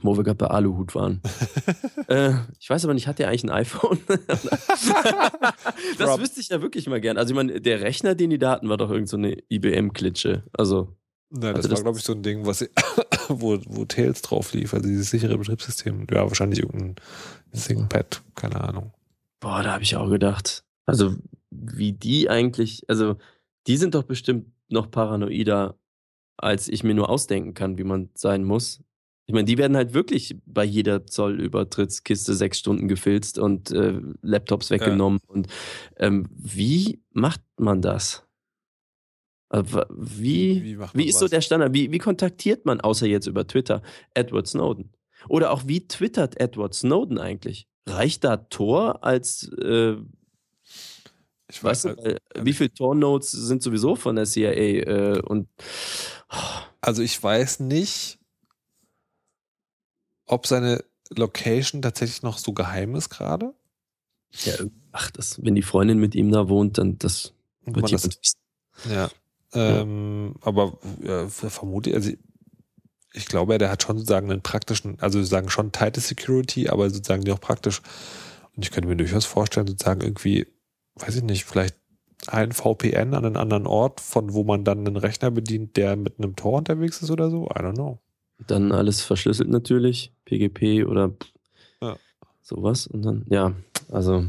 Wo wir gerade bei Aluhut waren. *laughs* äh, ich weiß aber nicht, hat der eigentlich ein iPhone? *laughs* das wüsste ich ja wirklich mal gern. Also, ich meine, der Rechner, den die da hatten, war doch irgend so eine IBM-Klitsche. Also. Nein, das, das war, glaube ich, so ein Ding, was, *coughs* wo, wo Tails drauf lief, also dieses sichere Betriebssystem. Ja, wahrscheinlich irgendein ThinkPad, keine Ahnung. Boah, da habe ich auch gedacht. Also, wie die eigentlich, also, die sind doch bestimmt noch paranoider, als ich mir nur ausdenken kann, wie man sein muss. Ich meine, die werden halt wirklich bei jeder Zollübertrittskiste sechs Stunden gefilzt und äh, Laptops weggenommen. Ja. Und ähm, wie macht man das? Also, wie, wie, wie ist was? so der Standard? Wie, wie kontaktiert man, außer jetzt über Twitter, Edward Snowden? Oder auch wie twittert Edward Snowden eigentlich? Reicht da Tor als äh, ich weiß, weißt du, äh, wie viele Tor-Notes sind sowieso von der CIA? Äh, und oh. Also ich weiß nicht, ob seine Location tatsächlich noch so geheim ist gerade. Ja, ach, das, wenn die Freundin mit ihm da wohnt, dann das wird jemand wissen. Ja. Ähm, ja. Aber ja, vermute, also ich glaube, der hat schon sozusagen einen praktischen, also sozusagen schon tighte Security, aber sozusagen die auch praktisch. Und ich könnte mir durchaus vorstellen, sozusagen irgendwie, weiß ich nicht, vielleicht ein VPN an einen anderen Ort, von wo man dann einen Rechner bedient, der mit einem Tor unterwegs ist oder so. I don't know. Dann alles verschlüsselt natürlich, PGP oder ja. sowas. Und dann, ja, also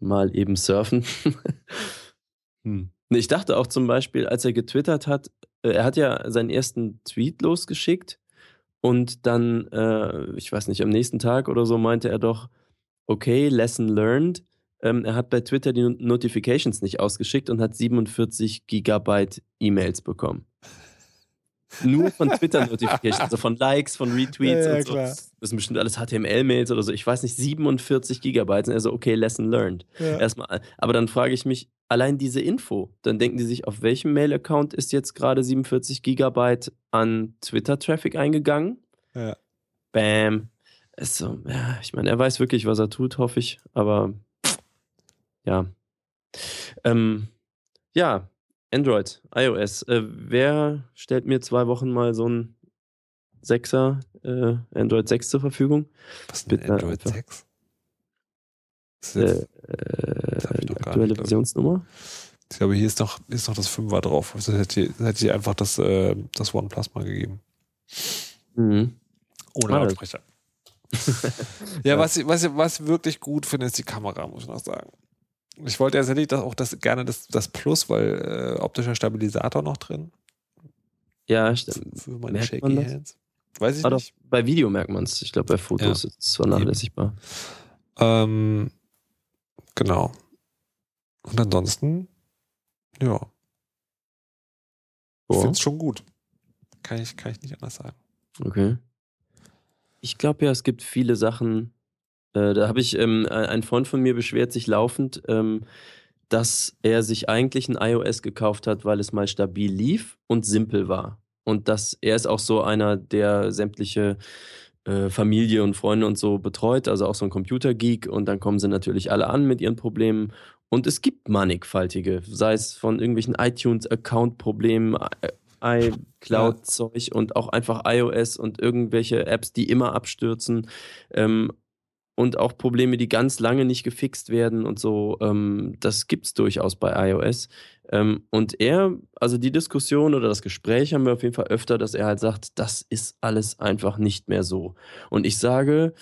mal eben surfen. *laughs* hm. Ich dachte auch zum Beispiel, als er getwittert hat, äh, er hat ja seinen ersten Tweet losgeschickt und dann, äh, ich weiß nicht, am nächsten Tag oder so meinte er doch, okay, lesson learned. Ähm, er hat bei Twitter die Notifications nicht ausgeschickt und hat 47 Gigabyte E-Mails bekommen. Nur von Twitter-Notifications, also von Likes, von Retweets ja, ja, und so. Klar. Das sind bestimmt alles HTML-Mails oder so. Ich weiß nicht, 47 Gigabyte. Und er so, okay, lesson learned. Ja. Erstmal. Aber dann frage ich mich, allein diese Info, dann denken die sich, auf welchem Mail-Account ist jetzt gerade 47 Gigabyte an Twitter-Traffic eingegangen? Ja. Bam. Ist so, ja, ich meine, er weiß wirklich, was er tut, hoffe ich. Aber ja. Ähm, ja, Android, iOS. Äh, wer stellt mir zwei Wochen mal so ein 6er äh, Android 6 zur Verfügung? Was ist denn Android einfach. 6? Äh, äh, aktuelle Versionsnummer? Ich glaube, hier ist noch, ist noch das 5er drauf. Also hätte ich, hätte ich einfach das, äh, das OnePlus mal gegeben. Mhm. Ohne ah, Lautsprecher. *laughs* ja, was, was, was ich wirklich gut finde, ist die Kamera, muss ich noch sagen. Ich wollte tatsächlich das auch das, gerne das, das Plus, weil äh, optischer Stabilisator noch drin. Ja, stimmt. Für meine merkt shaky Hands. Weiß ich Aber nicht. Bei Video merkt man es. Ich glaube, bei Fotos ja. ist es vernachlässigbar. Ähm, genau. Und ansonsten, ja. Ich finde es schon gut. Kann ich, kann ich nicht anders sagen. Okay. Ich glaube ja, es gibt viele Sachen, äh, da habe ich, ähm, ein Freund von mir beschwert sich laufend, ähm, dass er sich eigentlich ein iOS gekauft hat, weil es mal stabil lief und simpel war. Und dass er ist auch so einer, der sämtliche äh, Familie und Freunde und so betreut, also auch so ein Computergeek. Und dann kommen sie natürlich alle an mit ihren Problemen. Und es gibt mannigfaltige, sei es von irgendwelchen iTunes-Account-Problemen, iCloud-Zeug und auch einfach iOS und irgendwelche Apps, die immer abstürzen. Ähm, und auch Probleme, die ganz lange nicht gefixt werden und so. Ähm, das gibt es durchaus bei iOS. Ähm, und er, also die Diskussion oder das Gespräch haben wir auf jeden Fall öfter, dass er halt sagt, das ist alles einfach nicht mehr so. Und ich sage,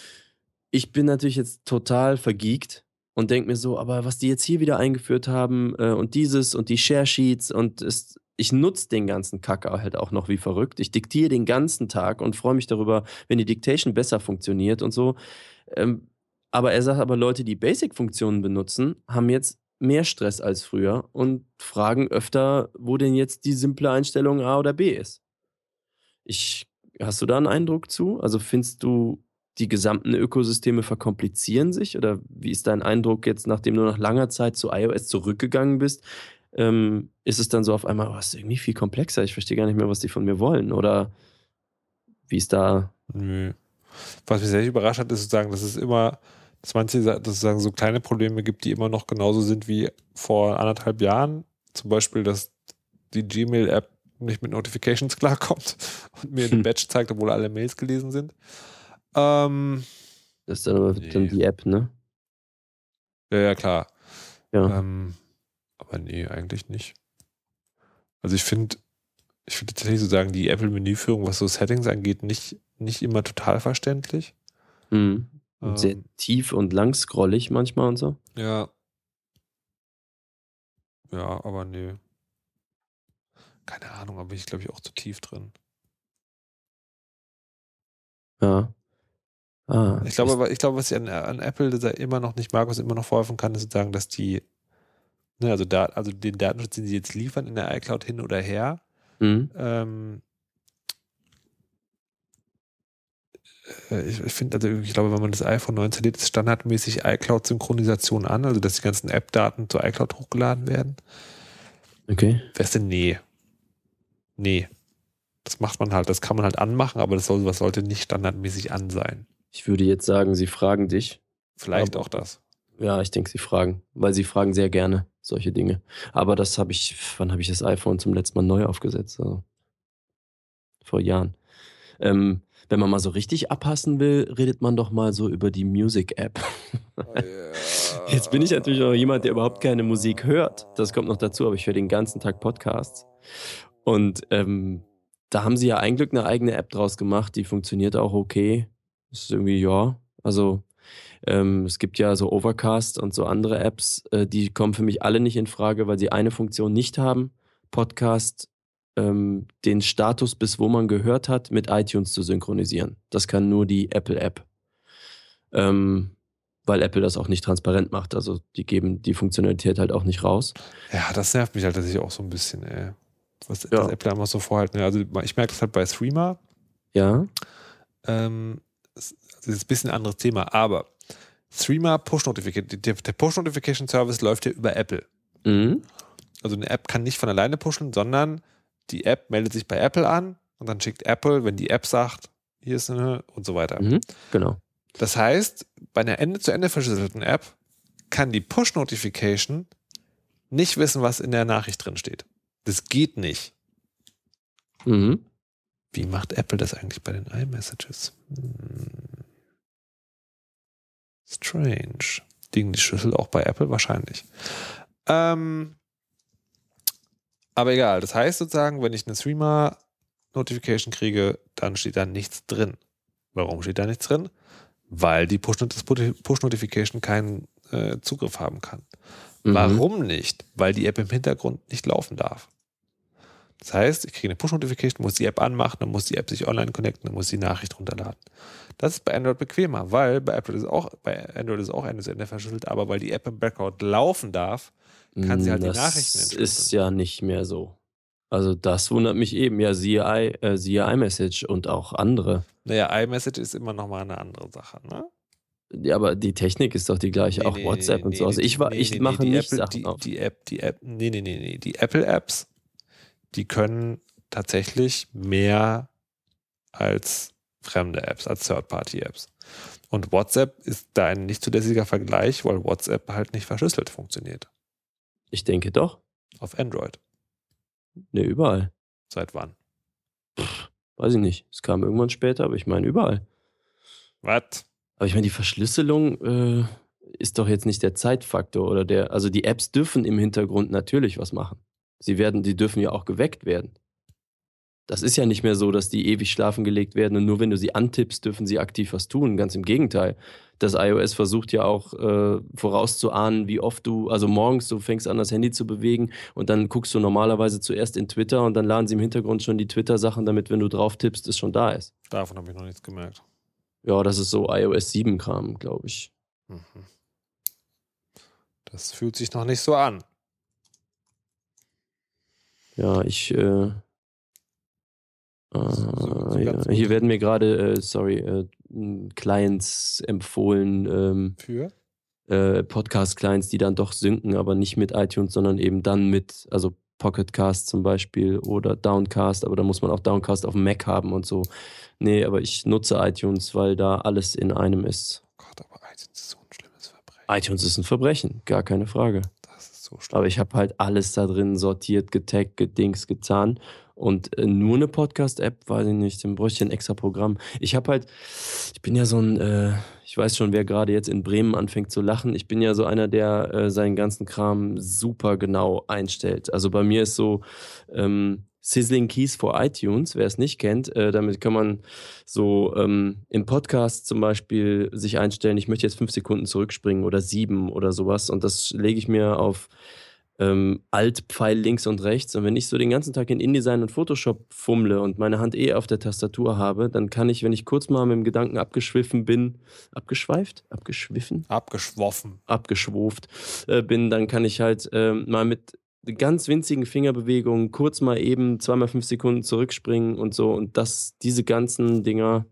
ich bin natürlich jetzt total vergiegt und denke mir so, aber was die jetzt hier wieder eingeführt haben äh, und dieses und die Share Sheets und ist, ich nutze den ganzen Kack halt auch noch wie verrückt. Ich diktiere den ganzen Tag und freue mich darüber, wenn die Dictation besser funktioniert und so. Ähm, aber er sagt aber, Leute, die Basic-Funktionen benutzen, haben jetzt mehr Stress als früher und fragen öfter, wo denn jetzt die simple Einstellung A oder B ist. Ich, hast du da einen Eindruck zu? Also findest du, die gesamten Ökosysteme verkomplizieren sich? Oder wie ist dein Eindruck jetzt, nachdem du nach langer Zeit zu iOS zurückgegangen bist? Ähm, ist es dann so auf einmal, oh, ist irgendwie viel komplexer, ich verstehe gar nicht mehr, was die von mir wollen? Oder wie ist da? Nö. Was mich sehr überrascht hat, ist sozusagen, dass es immer, dass manche sozusagen so kleine Probleme gibt, die immer noch genauso sind wie vor anderthalb Jahren. Zum Beispiel, dass die Gmail-App nicht mit Notifications *laughs* klarkommt und mir den Badge zeigt, obwohl alle Mails gelesen sind. Ähm, Das ist dann aber Nee. dann die App, ne? ja, ja, klar. Ja. Ähm, aber nee, eigentlich nicht. Also ich finde, ich finde tatsächlich so sagen, die Apple-Menüführung, was so Settings angeht, nicht, nicht immer total verständlich. Mhm. Und sehr Ähm, tief und lang scrollig manchmal und so. Ja. Ja, aber nee. Keine Ahnung, aber ich glaube ich auch zu tief drin. Ja. Ah, Ich glaube, ich glaube, was ich an, an Apple immer noch nicht mag, was immer noch vorhelfen kann, ist sozusagen, dass die, ne, also da, also den Datenschutz, den sie jetzt liefern in der iCloud hin oder her, Mhm. ähm, äh, ich, ich finde, also ich glaube, wenn man das iPhone neu installiert, ist standardmäßig iCloud-Synchronisation an, also dass die ganzen App-Daten zur iCloud hochgeladen werden. Okay. Wär's denn nee? Nee. Das macht man halt, das kann man halt anmachen, aber das soll, was sollte nicht standardmäßig an sein. Ich würde jetzt sagen, sie fragen dich. Vielleicht Aber- auch das. Ja, ich denke, sie fragen, weil sie fragen sehr gerne solche Dinge. Aber das habe ich, wann habe ich das iPhone zum letzten Mal neu aufgesetzt? Also, vor Jahren. Ähm, wenn man mal so richtig abhassen will, redet man doch mal so über die Music-App. Jetzt bin ich natürlich noch jemand, der überhaupt keine Musik hört. Das kommt noch dazu, aber ich höre den ganzen Tag Podcasts. Und ähm, da haben sie ja ein Glück eine eigene App draus gemacht, die funktioniert auch okay. Ist irgendwie, ja. Also ähm, es gibt ja so Overcast und so andere Apps, äh, die kommen für mich alle nicht in Frage, weil sie eine Funktion nicht haben. Podcast, ähm, den Status, bis wo man gehört hat, mit iTunes zu synchronisieren. Das kann nur die Apple-App. Ähm, weil Apple das auch nicht transparent macht. Also die geben die Funktionalität halt auch nicht raus. Ja, das nervt mich halt tatsächlich auch so ein bisschen, ey. Was Ja. das Apple immer so vorhalten. Also ich merke das halt bei Streamer. Ja. Ähm, das das ist ein bisschen ein anderes Thema, aber Streamer Push Notification, der, der Push Notification Service läuft ja über Apple. Mhm. Also eine App kann nicht von alleine pushen, sondern die App meldet sich bei Apple an und dann schickt Apple, wenn die App sagt, hier ist eine und so weiter. Mhm. Genau. Das heißt, bei einer Ende-zu-Ende verschlüsselten App kann die Push-Notification nicht wissen, was in der Nachricht drin steht. Das geht nicht. Mhm. Wie macht Apple das eigentlich bei den iMessages? Hm. Strange. Liegen die Schlüssel auch bei Apple? Wahrscheinlich. Ähm, aber egal. Das heißt sozusagen, wenn ich eine Streamer-Notification kriege, dann steht da nichts drin. Warum steht da nichts drin? Weil die Push-Notification keinen äh, Zugriff haben kann. Mhm. Warum nicht? Weil die App im Hintergrund nicht laufen darf. Das heißt, ich kriege eine Push-Notification, muss die App anmachen, dann muss die App sich online connecten, dann muss die Nachricht runterladen. Das ist bei Android bequemer, weil bei Apple ist auch, bei Android ist auch Ende zu Ende verschlüsselt, aber weil die App im Background laufen darf, kann sie halt die das Nachrichten entschlüsseln. ist ja nicht mehr so. Also das wundert mich eben. Ja, siehe, I, äh, siehe iMessage und auch andere. naja, iMessage ist immer noch mal eine andere Sache, ne? Ja, aber die Technik ist doch die gleiche, Nee, auch nee, WhatsApp nee, und so. Also die- ich, war, ich mache die nicht Apple, Sachen die, auf. Die App, die App, nee, nee, nee, nee. Die Apple-Apps, die können tatsächlich mehr als fremde Apps, als Third-Party-Apps. Und WhatsApp ist da ein nicht zulässiger Vergleich, weil WhatsApp halt nicht verschlüsselt funktioniert. Ich denke doch. Auf Android. Ne, überall. Seit wann? Weiß ich nicht. Es kam irgendwann später, aber ich meine überall. Was? Aber ich meine, die Verschlüsselung äh, ist doch jetzt nicht der Zeitfaktor oder der. Also die Apps dürfen im Hintergrund natürlich was machen. Sie werden, die dürfen ja auch geweckt werden. Das ist ja nicht mehr so, dass die ewig schlafen gelegt werden und nur wenn du sie antippst, dürfen sie aktiv was tun. Ganz im Gegenteil. Das iOS versucht ja auch äh, vorauszuahnen, wie oft du, also morgens, du fängst an, das Handy zu bewegen und dann guckst du normalerweise zuerst in Twitter und dann laden sie im Hintergrund schon die Twitter-Sachen, damit, wenn du drauf tippst, es schon da ist. Davon habe ich noch nichts gemerkt. Ja, das ist so iOS 7-Kram, glaube ich. Mhm. Das fühlt sich noch nicht so an. Ja, ich. Äh, so äh, ja, hier werden mir gerade, äh, sorry, äh, Clients empfohlen, ähm, Für? äh, Podcast-Clients, die dann doch synken, aber nicht mit iTunes, sondern eben dann mit, also Pocketcast zum Beispiel oder Downcast, aber da muss man auch Downcast auf dem Mac haben und so. Nee, aber ich nutze iTunes, weil da alles in einem ist. Oh Gott, aber iTunes ist so ein schlimmes Verbrechen. iTunes ist ein Verbrechen, gar keine Frage. So. Aber ich habe halt alles da drin sortiert, getaggt, gedings, getan. Und äh, nur eine Podcast-App, weiß ich nicht, dann bräuchte ich ein extra Programm. Ich habe halt, ich bin ja so ein, äh, ich weiß schon, wer gerade jetzt in Bremen anfängt zu lachen. Ich bin ja so einer, der äh, seinen ganzen Kram super genau einstellt. Also bei mir ist so, ähm, Sizzling Keys for iTunes, wer es nicht kennt. Äh, damit kann man so ähm, im Podcast zum Beispiel sich einstellen, ich möchte jetzt fünf Sekunden zurückspringen oder sieben oder sowas. Und das lege ich mir auf ähm, Alt-Pfeil links und rechts. Und wenn ich so den ganzen Tag in InDesign und Photoshop fummle und meine Hand eh auf der Tastatur habe, dann kann ich, wenn ich kurz mal mit dem Gedanken abgeschwiffen bin, abgeschweift? Abgeschwiffen? Abgeschwoffen. Abgeschwuft äh, bin, dann kann ich halt äh, mal mit ganz winzigen Fingerbewegungen kurz mal eben zweimal fünf Sekunden zurückspringen und so. Und das, diese ganzen Dinger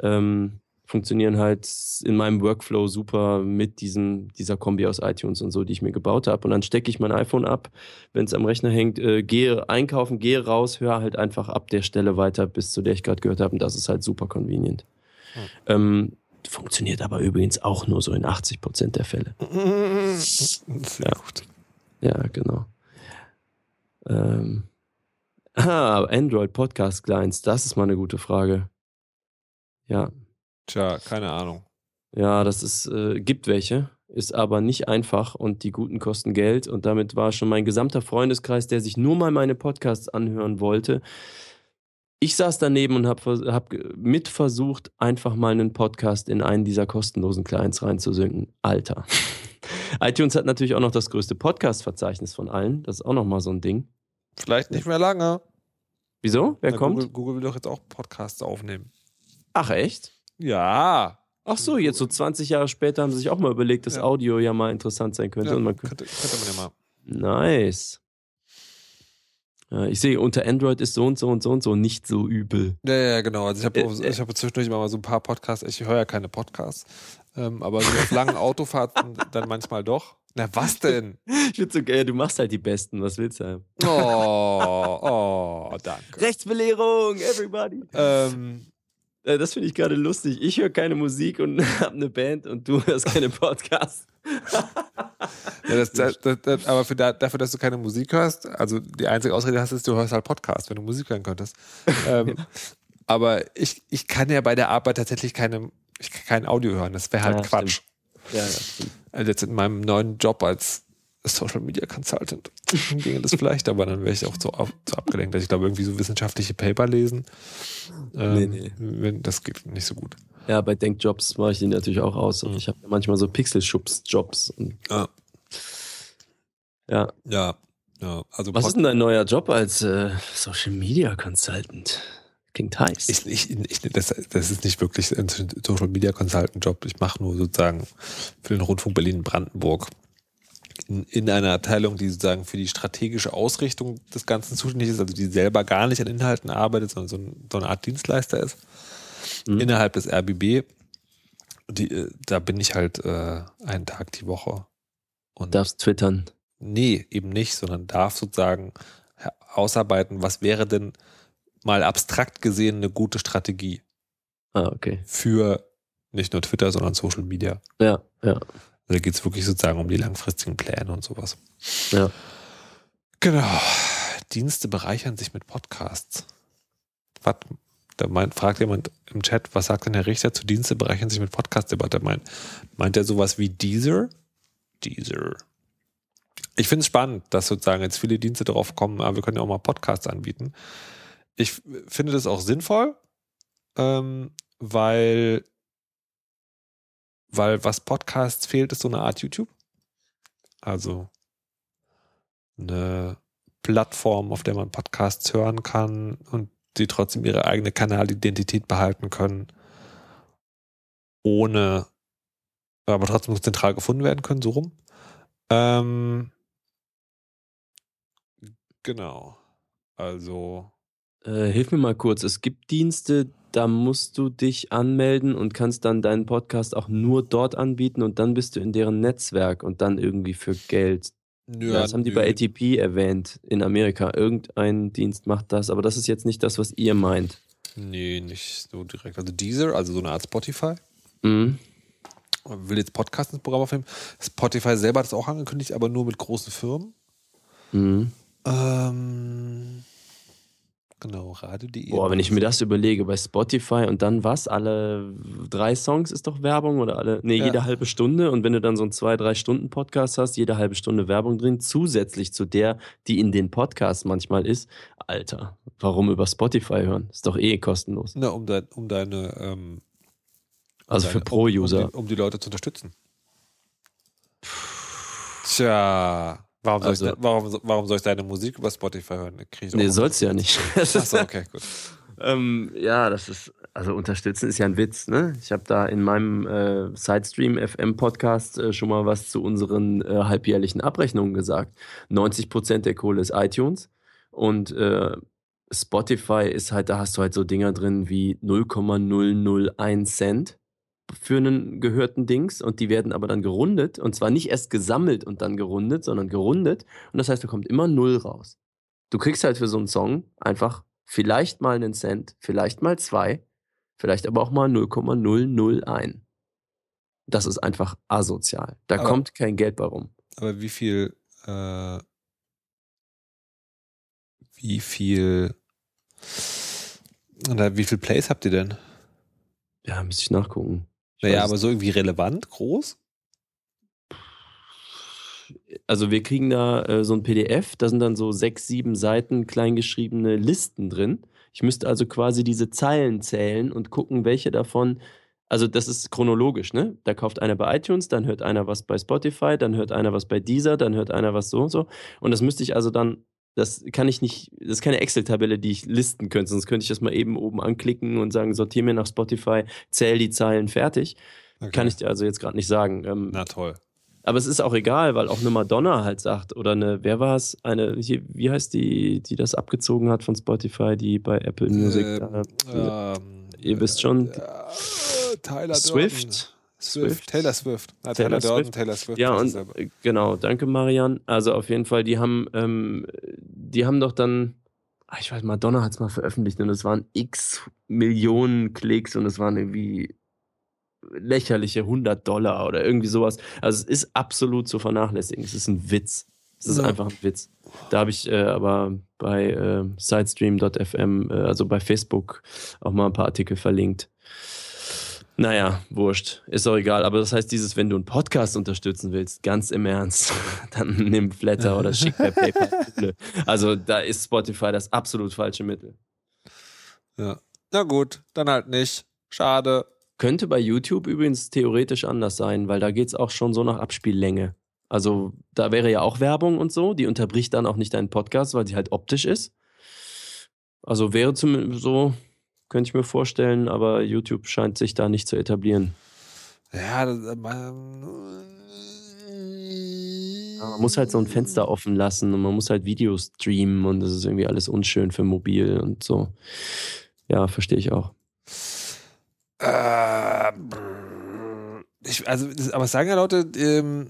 ähm, funktionieren halt in meinem Workflow super mit diesem, dieser Kombi aus iTunes und so, die ich mir gebaut habe. Und dann stecke ich mein iPhone ab, wenn es am Rechner hängt, äh, gehe einkaufen, gehe raus, höre halt einfach ab der Stelle weiter, bis zu der ich gerade gehört habe. Und das ist halt super convenient. Hm. Ähm, funktioniert aber übrigens auch nur so in 80 Prozent der Fälle. *laughs* Sehr ja. gut. Ja, genau. Ähm, *laughs* ah, Android Podcast Clients, das ist mal eine gute Frage. Ja. Tja, keine Ahnung. Ja, das ist, äh, gibt welche, ist aber nicht einfach und die guten kosten Geld und damit war schon mein gesamter Freundeskreis, der sich nur mal meine Podcasts anhören wollte. Ich saß daneben und habe hab mit versucht, einfach mal einen Podcast in einen dieser kostenlosen Clients reinzusinken. Alter. *laughs* iTunes hat natürlich auch noch das größte Podcast-Verzeichnis von allen. Das ist auch nochmal so ein Ding. Vielleicht nicht mehr lange. Wieso? Wer Na, kommt? Google, Google will doch jetzt auch Podcasts aufnehmen. Ach, echt? Ja. Ach so, jetzt so 20 Jahre später haben sie sich auch mal überlegt, dass ja. Audio ja mal interessant sein könnte. Ja, man könnte, könnte man ja mal. Nice. Ich sehe, unter Android ist so und so und so und so nicht so übel. Ja, ja, genau. Also ich habe äh, ich hab zwischendurch immer mal so ein paar Podcasts, ich höre ja keine Podcasts, ähm, aber so auf langen *laughs* Autofahrten dann manchmal doch. Na, was denn? Ich finde so geil, du machst halt die Besten, was willst du haben? Oh, oh, danke. Rechtsbelehrung, everybody. Ähm, äh, das finde ich gerade lustig. Ich höre keine Musik und *laughs* habe eine Band und du hörst keine Podcasts. *laughs* ja, das, das, das, aber für da, dafür, dass du keine Musik hörst, also die einzige Ausrede hast, ist, du hörst halt Podcasts, wenn du Musik hören könntest. *laughs* ähm, aber ich, ich kann ja bei der Arbeit tatsächlich keine, ich kann kein Audio hören. Das wäre halt ja, Quatsch. Ja, ja. Also jetzt in meinem neuen Job als Social Media Consultant ginge das vielleicht, aber dann wäre ich auch zu, zu abgelenkt. Also ich glaube, irgendwie so wissenschaftliche Paper lesen, ähm, nee, nee. das geht nicht so gut. Ja, bei Denkjobs mache ich die natürlich auch aus. Und mhm. ich habe manchmal so Pixelschubs-Jobs. Ja. ja. Ja. Ja. Also Was ist denn dein neuer Job als äh, Social Media Consultant? Klingt heiß. Ich, ich, ich, das, das ist nicht wirklich ein Social Media Consultant Job. Ich mache nur sozusagen für den Rundfunk Berlin-Brandenburg in, in einer Abteilung, die sozusagen für die strategische Ausrichtung des Ganzen zuständig ist, also die selber gar nicht an Inhalten arbeitet, sondern so, ein, so eine Art Dienstleister ist, mhm. innerhalb des RBB. Die, äh, da bin ich halt äh, einen Tag die Woche. Und darfst twittern? Nee, eben nicht, sondern darf sozusagen ausarbeiten, was wäre denn mal abstrakt gesehen eine gute Strategie. Ah, okay. Für nicht nur Twitter, sondern Social Media. Ja, ja. Da geht es wirklich sozusagen um die langfristigen Pläne und sowas. Ja. Genau. Dienste bereichern sich mit Podcasts. Was, da meint, fragt jemand im Chat, was sagt denn Herr Richter zu Dienste bereichern sich mit Podcast-Debatte? Meint, meint er sowas wie Deezer? Deezer. Ich finde es spannend, dass sozusagen jetzt viele Dienste darauf kommen, aber wir können ja auch mal Podcasts anbieten. Ich finde das auch sinnvoll, ähm, weil weil was Podcasts fehlt, ist so eine Art YouTube. Also eine Plattform, auf der man Podcasts hören kann und die trotzdem ihre eigene Kanalidentität behalten können, ohne aber trotzdem zentral gefunden werden können, so rum. Ähm, genau. Also. Äh, hilf mir mal kurz. Es gibt Dienste, da musst du dich anmelden und kannst dann deinen Podcast auch nur dort anbieten und dann bist du in deren Netzwerk und dann irgendwie für Geld. Nö, das haben die bei ATP erwähnt in Amerika. Irgendein Dienst macht das, aber das ist jetzt nicht das, was ihr meint. Nee, nicht so direkt. Also Deezer, also so eine Art Spotify. Mhm. Will jetzt Podcast ins Programm aufnehmen. Spotify selber hat es auch angekündigt, aber nur mit großen Firmen. Mhm. Ähm Genau, radio.de. Boah, wenn ich mir das überlege, bei Spotify und dann was? Alle drei Songs ist doch Werbung oder alle? Nee, Ja. jede halbe Stunde. Und wenn du dann so einen zwei, drei Stunden Podcast hast, jede halbe Stunde Werbung drin, zusätzlich zu der, die in den Podcasts manchmal ist. Alter, warum über Spotify hören? Ist doch eh kostenlos. Na, um, dein, um deine. Ähm, um Also deine, für Pro-User. Um, um, um die Leute zu unterstützen. Tja. Warum soll, Also- ich, warum, warum soll ich deine Musik über Spotify hören? Nee, auch- soll's ja nicht. *laughs* Das ist- Achso, *laughs* okay, gut. Ähm, ja, das ist, also unterstützen ist ja ein Witz, ne? Ich habe da in meinem äh, Sidestream FM Podcast äh, schon mal was zu unseren äh, halbjährlichen Abrechnungen gesagt. 90% der Kohle ist iTunes und äh, Spotify ist halt, da hast du halt so Dinger drin wie 0,001 Cent für einen gehörten Dings und die werden aber dann gerundet und zwar nicht erst gesammelt und dann gerundet, sondern gerundet und das heißt, da kommt immer Null raus. Du kriegst halt für so einen Song einfach vielleicht mal einen Cent, vielleicht mal zwei, vielleicht aber auch mal 0,001. Das ist einfach asozial. Da Aber- kommt kein Geld bei rum. Aber wie viel. Äh, wie viel. Oder wie viel Plays habt ihr denn? Ja, müsste ich nachgucken. Naja, weiß aber so irgendwie relevant, groß? Also wir kriegen da äh, so ein PDF, da sind dann so sechs, sieben Seiten kleingeschriebene Listen drin. Ich müsste also quasi diese Zeilen zählen und gucken, welche davon, also das ist chronologisch, ne? Da kauft einer bei iTunes, dann hört einer was bei Spotify, dann hört einer was bei Deezer, dann hört einer was so und so. Und das müsste ich also dann, das kann ich nicht, das ist keine Excel-Tabelle, die ich listen könnte, sonst könnte ich das mal eben oben anklicken und sagen, sortiere mir nach Spotify, zähl die Zeilen fertig. Okay. Kann ich dir also jetzt gerade nicht sagen. Ähm, Na toll. aber es ist auch egal, weil auch eine Madonna halt sagt, oder eine, wer war es? Eine, hier, wie heißt die, die das abgezogen hat von Spotify, die bei Apple Music Ähm, da, ähm, ihr wisst schon, äh, Tyler Durden. Swift. Taylor Swift. Ah, Taylor Taylor Swift. Taylor Swift. Ja, und äh, genau, danke Marian. Also auf jeden Fall, die haben, ähm, die haben doch dann, ah, ich weiß, Madonna hat es mal veröffentlicht und es waren x Millionen Klicks und es waren irgendwie lächerliche 100 Dollar oder irgendwie sowas. Also es ist absolut zu vernachlässigen. Es ist ein Witz. Es ist Ja. einfach ein Witz. Da habe ich äh, aber bei äh, sidestream.fm, äh, also bei Facebook, auch mal ein paar Artikel verlinkt. Naja, wurscht. Ist auch egal. Aber das heißt, dieses, wenn du einen Podcast unterstützen willst, ganz im Ernst, *laughs* dann nimm Flatter oder schick per PayPal. Also da ist Spotify das absolut falsche Mittel. Ja. Na gut, dann halt nicht. Schade. Könnte bei YouTube übrigens theoretisch anders sein, weil da geht es auch schon so nach Abspiellänge. Also da wäre ja auch Werbung und so, die unterbricht dann auch nicht deinen Podcast, weil sie halt optisch ist. Also wäre zum so, könnte ich mir vorstellen, aber YouTube scheint sich da nicht zu etablieren. Ja, Ja, man muss halt so ein Fenster offen lassen und man muss halt Videos streamen und das ist irgendwie alles unschön für mobil und so. Ja, verstehe ich auch. Äh, ich, also, aber es sagen ja Leute, ähm,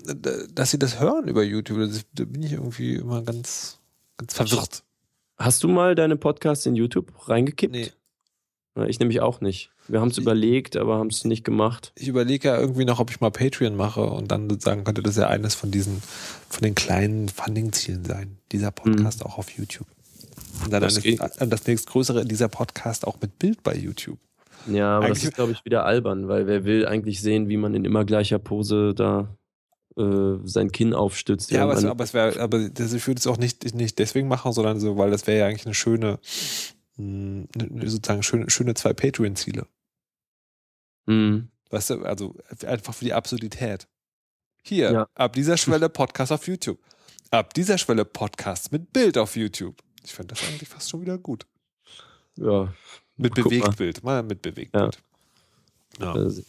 dass sie das hören über YouTube. Da bin ich irgendwie immer ganz, ganz verwirrt. Hast du mal deine Podcasts in YouTube reingekippt? Nee. Ich nämlich auch nicht. Wir haben es überlegt, aber haben es nicht gemacht. Ich überlege ja irgendwie noch, ob ich mal Patreon mache und dann sozusagen könnte das ja eines von diesen, von den kleinen Funding-Zielen sein. Dieser Podcast auch auf YouTube. Und dann Das das, geht. das nächstgrößere, dieser Podcast auch mit Bild bei YouTube. Ja, aber das Eigentlich- ist, glaube ich, wieder albern, weil wer will eigentlich sehen, wie man in immer gleicher Pose da äh, sein Kinn aufstützt. Ja, aber es, aber es wäre, aber das, ich würde es auch nicht, nicht deswegen machen, sondern so, weil das wäre ja eigentlich eine schöne, mh, sozusagen schöne, schöne zwei Patreon-Ziele. Mhm. Weißt du, also einfach für die Absurdität. Hier, Ja. ab dieser Schwelle Podcast auf YouTube. Ab dieser Schwelle Podcast mit Bild auf YouTube. Ich finde das eigentlich fast schon wieder gut. Ja. Mit Guck mal. Bewegtbild, mal mit Bewegtbild. Ja. Also,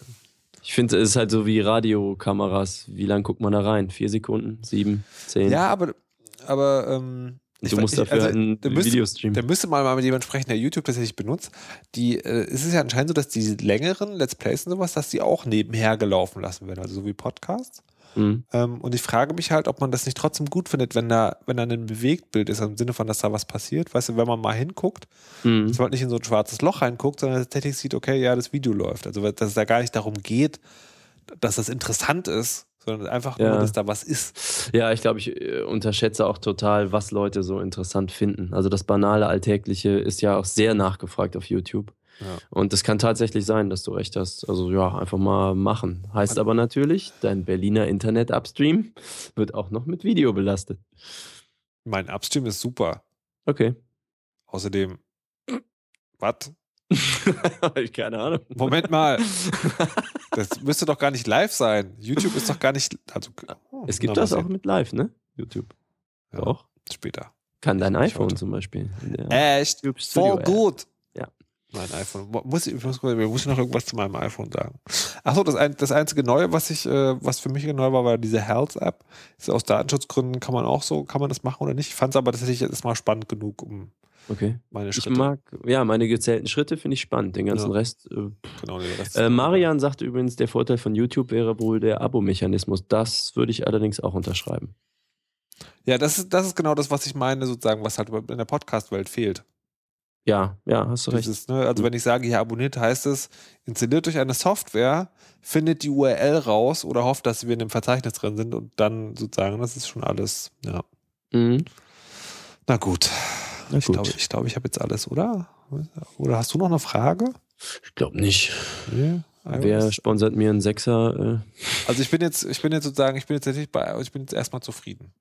Ich finde, es ist halt so wie Radiokameras. Wie lang guckt man da rein? Vier Sekunden? Sieben? Zehn? Ja, aber, aber ähm, ich du musst dafür also, ein da müsste- Video streamen. Da müsste man mal mit jemandem sprechen, der YouTube tatsächlich benutzt. Die, äh, es ist ja anscheinend so, dass die längeren Let's Plays und sowas, dass die auch nebenher gelaufen lassen werden, also so wie Podcasts. Mhm. Ähm, und ich frage mich halt, ob man das nicht trotzdem gut findet, wenn da, wenn da ein Bewegtbild ist, im Sinne von, dass da was passiert. Weißt du, wenn man mal hinguckt, Mhm. dass man nicht in so ein schwarzes Loch reinguckt, sondern tatsächlich sieht, okay, ja, das Video läuft. Also, dass es da gar nicht darum geht, dass das interessant ist, sondern einfach Ja. nur, dass da was ist. Ja, ich glaube, ich äh, unterschätze auch total, was Leute so interessant finden. Also das banale Alltägliche ist ja auch sehr nachgefragt auf YouTube. Ja. Und es kann tatsächlich sein, dass du recht hast. Also ja, einfach mal machen. Heißt aber natürlich, dein Berliner Internet-Upstream wird auch noch mit Video belastet. Mein Upstream ist super. Okay. Außerdem, *clears throat* was? *laughs* Keine Ahnung. Moment mal. *laughs* Das müsste doch gar nicht live sein. YouTube ist doch gar nicht. Also, Es gibt das auch mit live, ne? YouTube. Ja, Auch. Später. Kann dein iPhone zum Beispiel. Echt? Voll App. gut. Ja. Mein iPhone. Muss ich, ich muss, ich muss noch irgendwas zu meinem iPhone sagen. Achso, das, ein, das einzige Neue, was ich, äh, was für mich neu war, war diese Health-App. Aus Datenschutzgründen kann man auch so, kann man das machen oder nicht? Ich fand es aber tatsächlich jetzt mal spannend genug, um Okay. meine Ich mag, ja, meine gezählten Schritte finde ich spannend. Den ganzen Ja. Rest. Äh, genau, den Rest äh, Marian sagte übrigens, der Vorteil von YouTube wäre wohl der Abo-Mechanismus. Das würde ich allerdings auch unterschreiben. Ja, das ist, das ist genau das, was ich meine, sozusagen, was halt in der Podcast-Welt fehlt. Ja, ja, hast du recht. Dieses, ne, also wenn ich sage, hier abonniert, heißt es, installiert euch eine Software, findet die URL raus oder hofft, dass wir in dem Verzeichnis drin sind und dann sozusagen, das ist schon alles, ja. Mhm. Na gut. Ich gut. glaube, ich, glaube, ich habe jetzt alles, oder? Oder hast du noch eine Frage? Ich glaube nicht. Nee. Wer sponsert mir einen Sechser? Äh, Also ich bin jetzt, ich bin jetzt sozusagen, ich bin jetzt tatsächlich bei, ich bin jetzt erstmal zufrieden.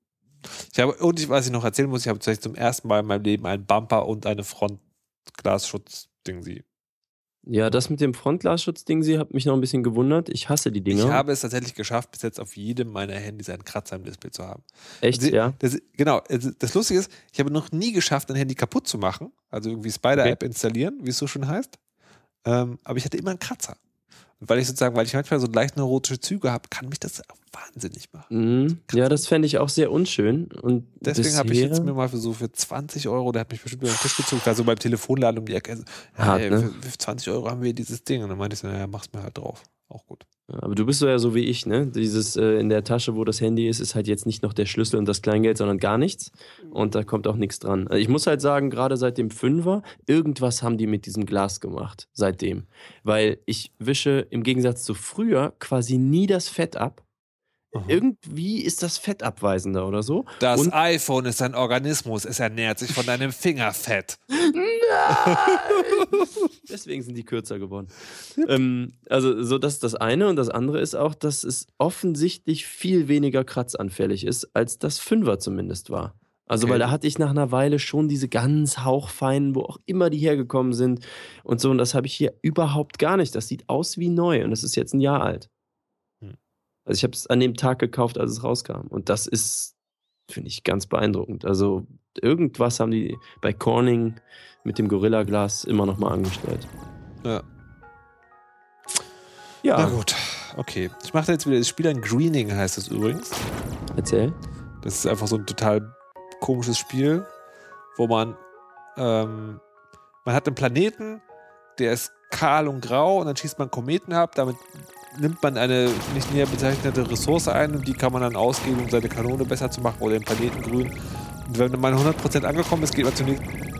Ich habe, und ich, was ich noch erzählen muss, ich habe tatsächlich zum ersten Mal in meinem Leben einen Bumper und eine Frontglasschutz-Ding sie. Ja, das mit dem Frontglasschutz-Ding, sie hat mich noch ein bisschen gewundert. Ich hasse die Dinger. Ich habe es tatsächlich geschafft, bis jetzt auf jedem meiner Handys einen Kratzer im Display zu haben. Echt, Sie- ja. Das, genau, also das Lustige ist, ich habe noch nie geschafft, ein Handy kaputt zu machen. Also irgendwie Spider-App installieren, wie es so schön heißt. Ähm, aber ich hatte immer einen Kratzer. Weil ich sozusagen, weil ich manchmal so leicht neurotische Züge habe, kann mich das wahnsinnig machen. Mhm. Ja, das fände ich auch sehr unschön. Und Deswegen habe ich jetzt mir mal für so für 20 Euro, der hat mich bestimmt über den Tisch gezogen, also beim Telefonladen um die Ecke. Also, ja, Hart, ey, ne? für, für 20 Euro haben wir dieses Ding. Und dann meinte ich so, naja, mach's mir halt drauf. Auch gut. Aber du bist so ja so wie ich, ne? Dieses äh, in der Tasche, wo das Handy ist, ist halt jetzt nicht noch der Schlüssel und das Kleingeld, sondern gar nichts. Und da kommt auch nichts dran. Also ich muss halt sagen, gerade seit dem Fünfer, irgendwas haben die mit diesem Glas gemacht, seitdem. Weil ich wische im Gegensatz zu früher quasi nie das Fett ab. Irgendwie ist das Fett abweisender oder so. Das Und- iPhone ist ein Organismus. Es ernährt sich von deinem Fingerfett. *laughs* Deswegen sind die kürzer geworden. Ähm, also, so das ist das eine. Und das andere ist auch, dass es offensichtlich viel weniger kratzanfällig ist, als das Fünfer zumindest war. Also, Okay. weil da hatte ich nach einer Weile schon diese ganz hauchfeinen, wo auch immer die hergekommen sind und so. Und das habe ich hier überhaupt gar nicht. Das sieht aus wie neu und das ist jetzt ein Jahr alt. Also, ich habe es an dem Tag gekauft, als es rauskam. Und das ist, finde ich, ganz beeindruckend. Also, irgendwas haben die bei Corning mit dem Gorilla-Glas immer noch mal angestellt. Ja. Ja, Na gut. Okay. Ich mache jetzt wieder das Spiel ein Greening, heißt es übrigens. erzähl. Das ist einfach so ein total komisches Spiel, wo man ähm, man hat einen Planeten, der ist kahl und grau und dann schießt man Kometen ab. Damit nimmt man eine nicht näher bezeichnete Ressource ein und die kann man dann ausgeben, um seine Kanone besser zu machen oder den Planeten grün. Und wenn man 100% angekommen ist, geht man zum nächsten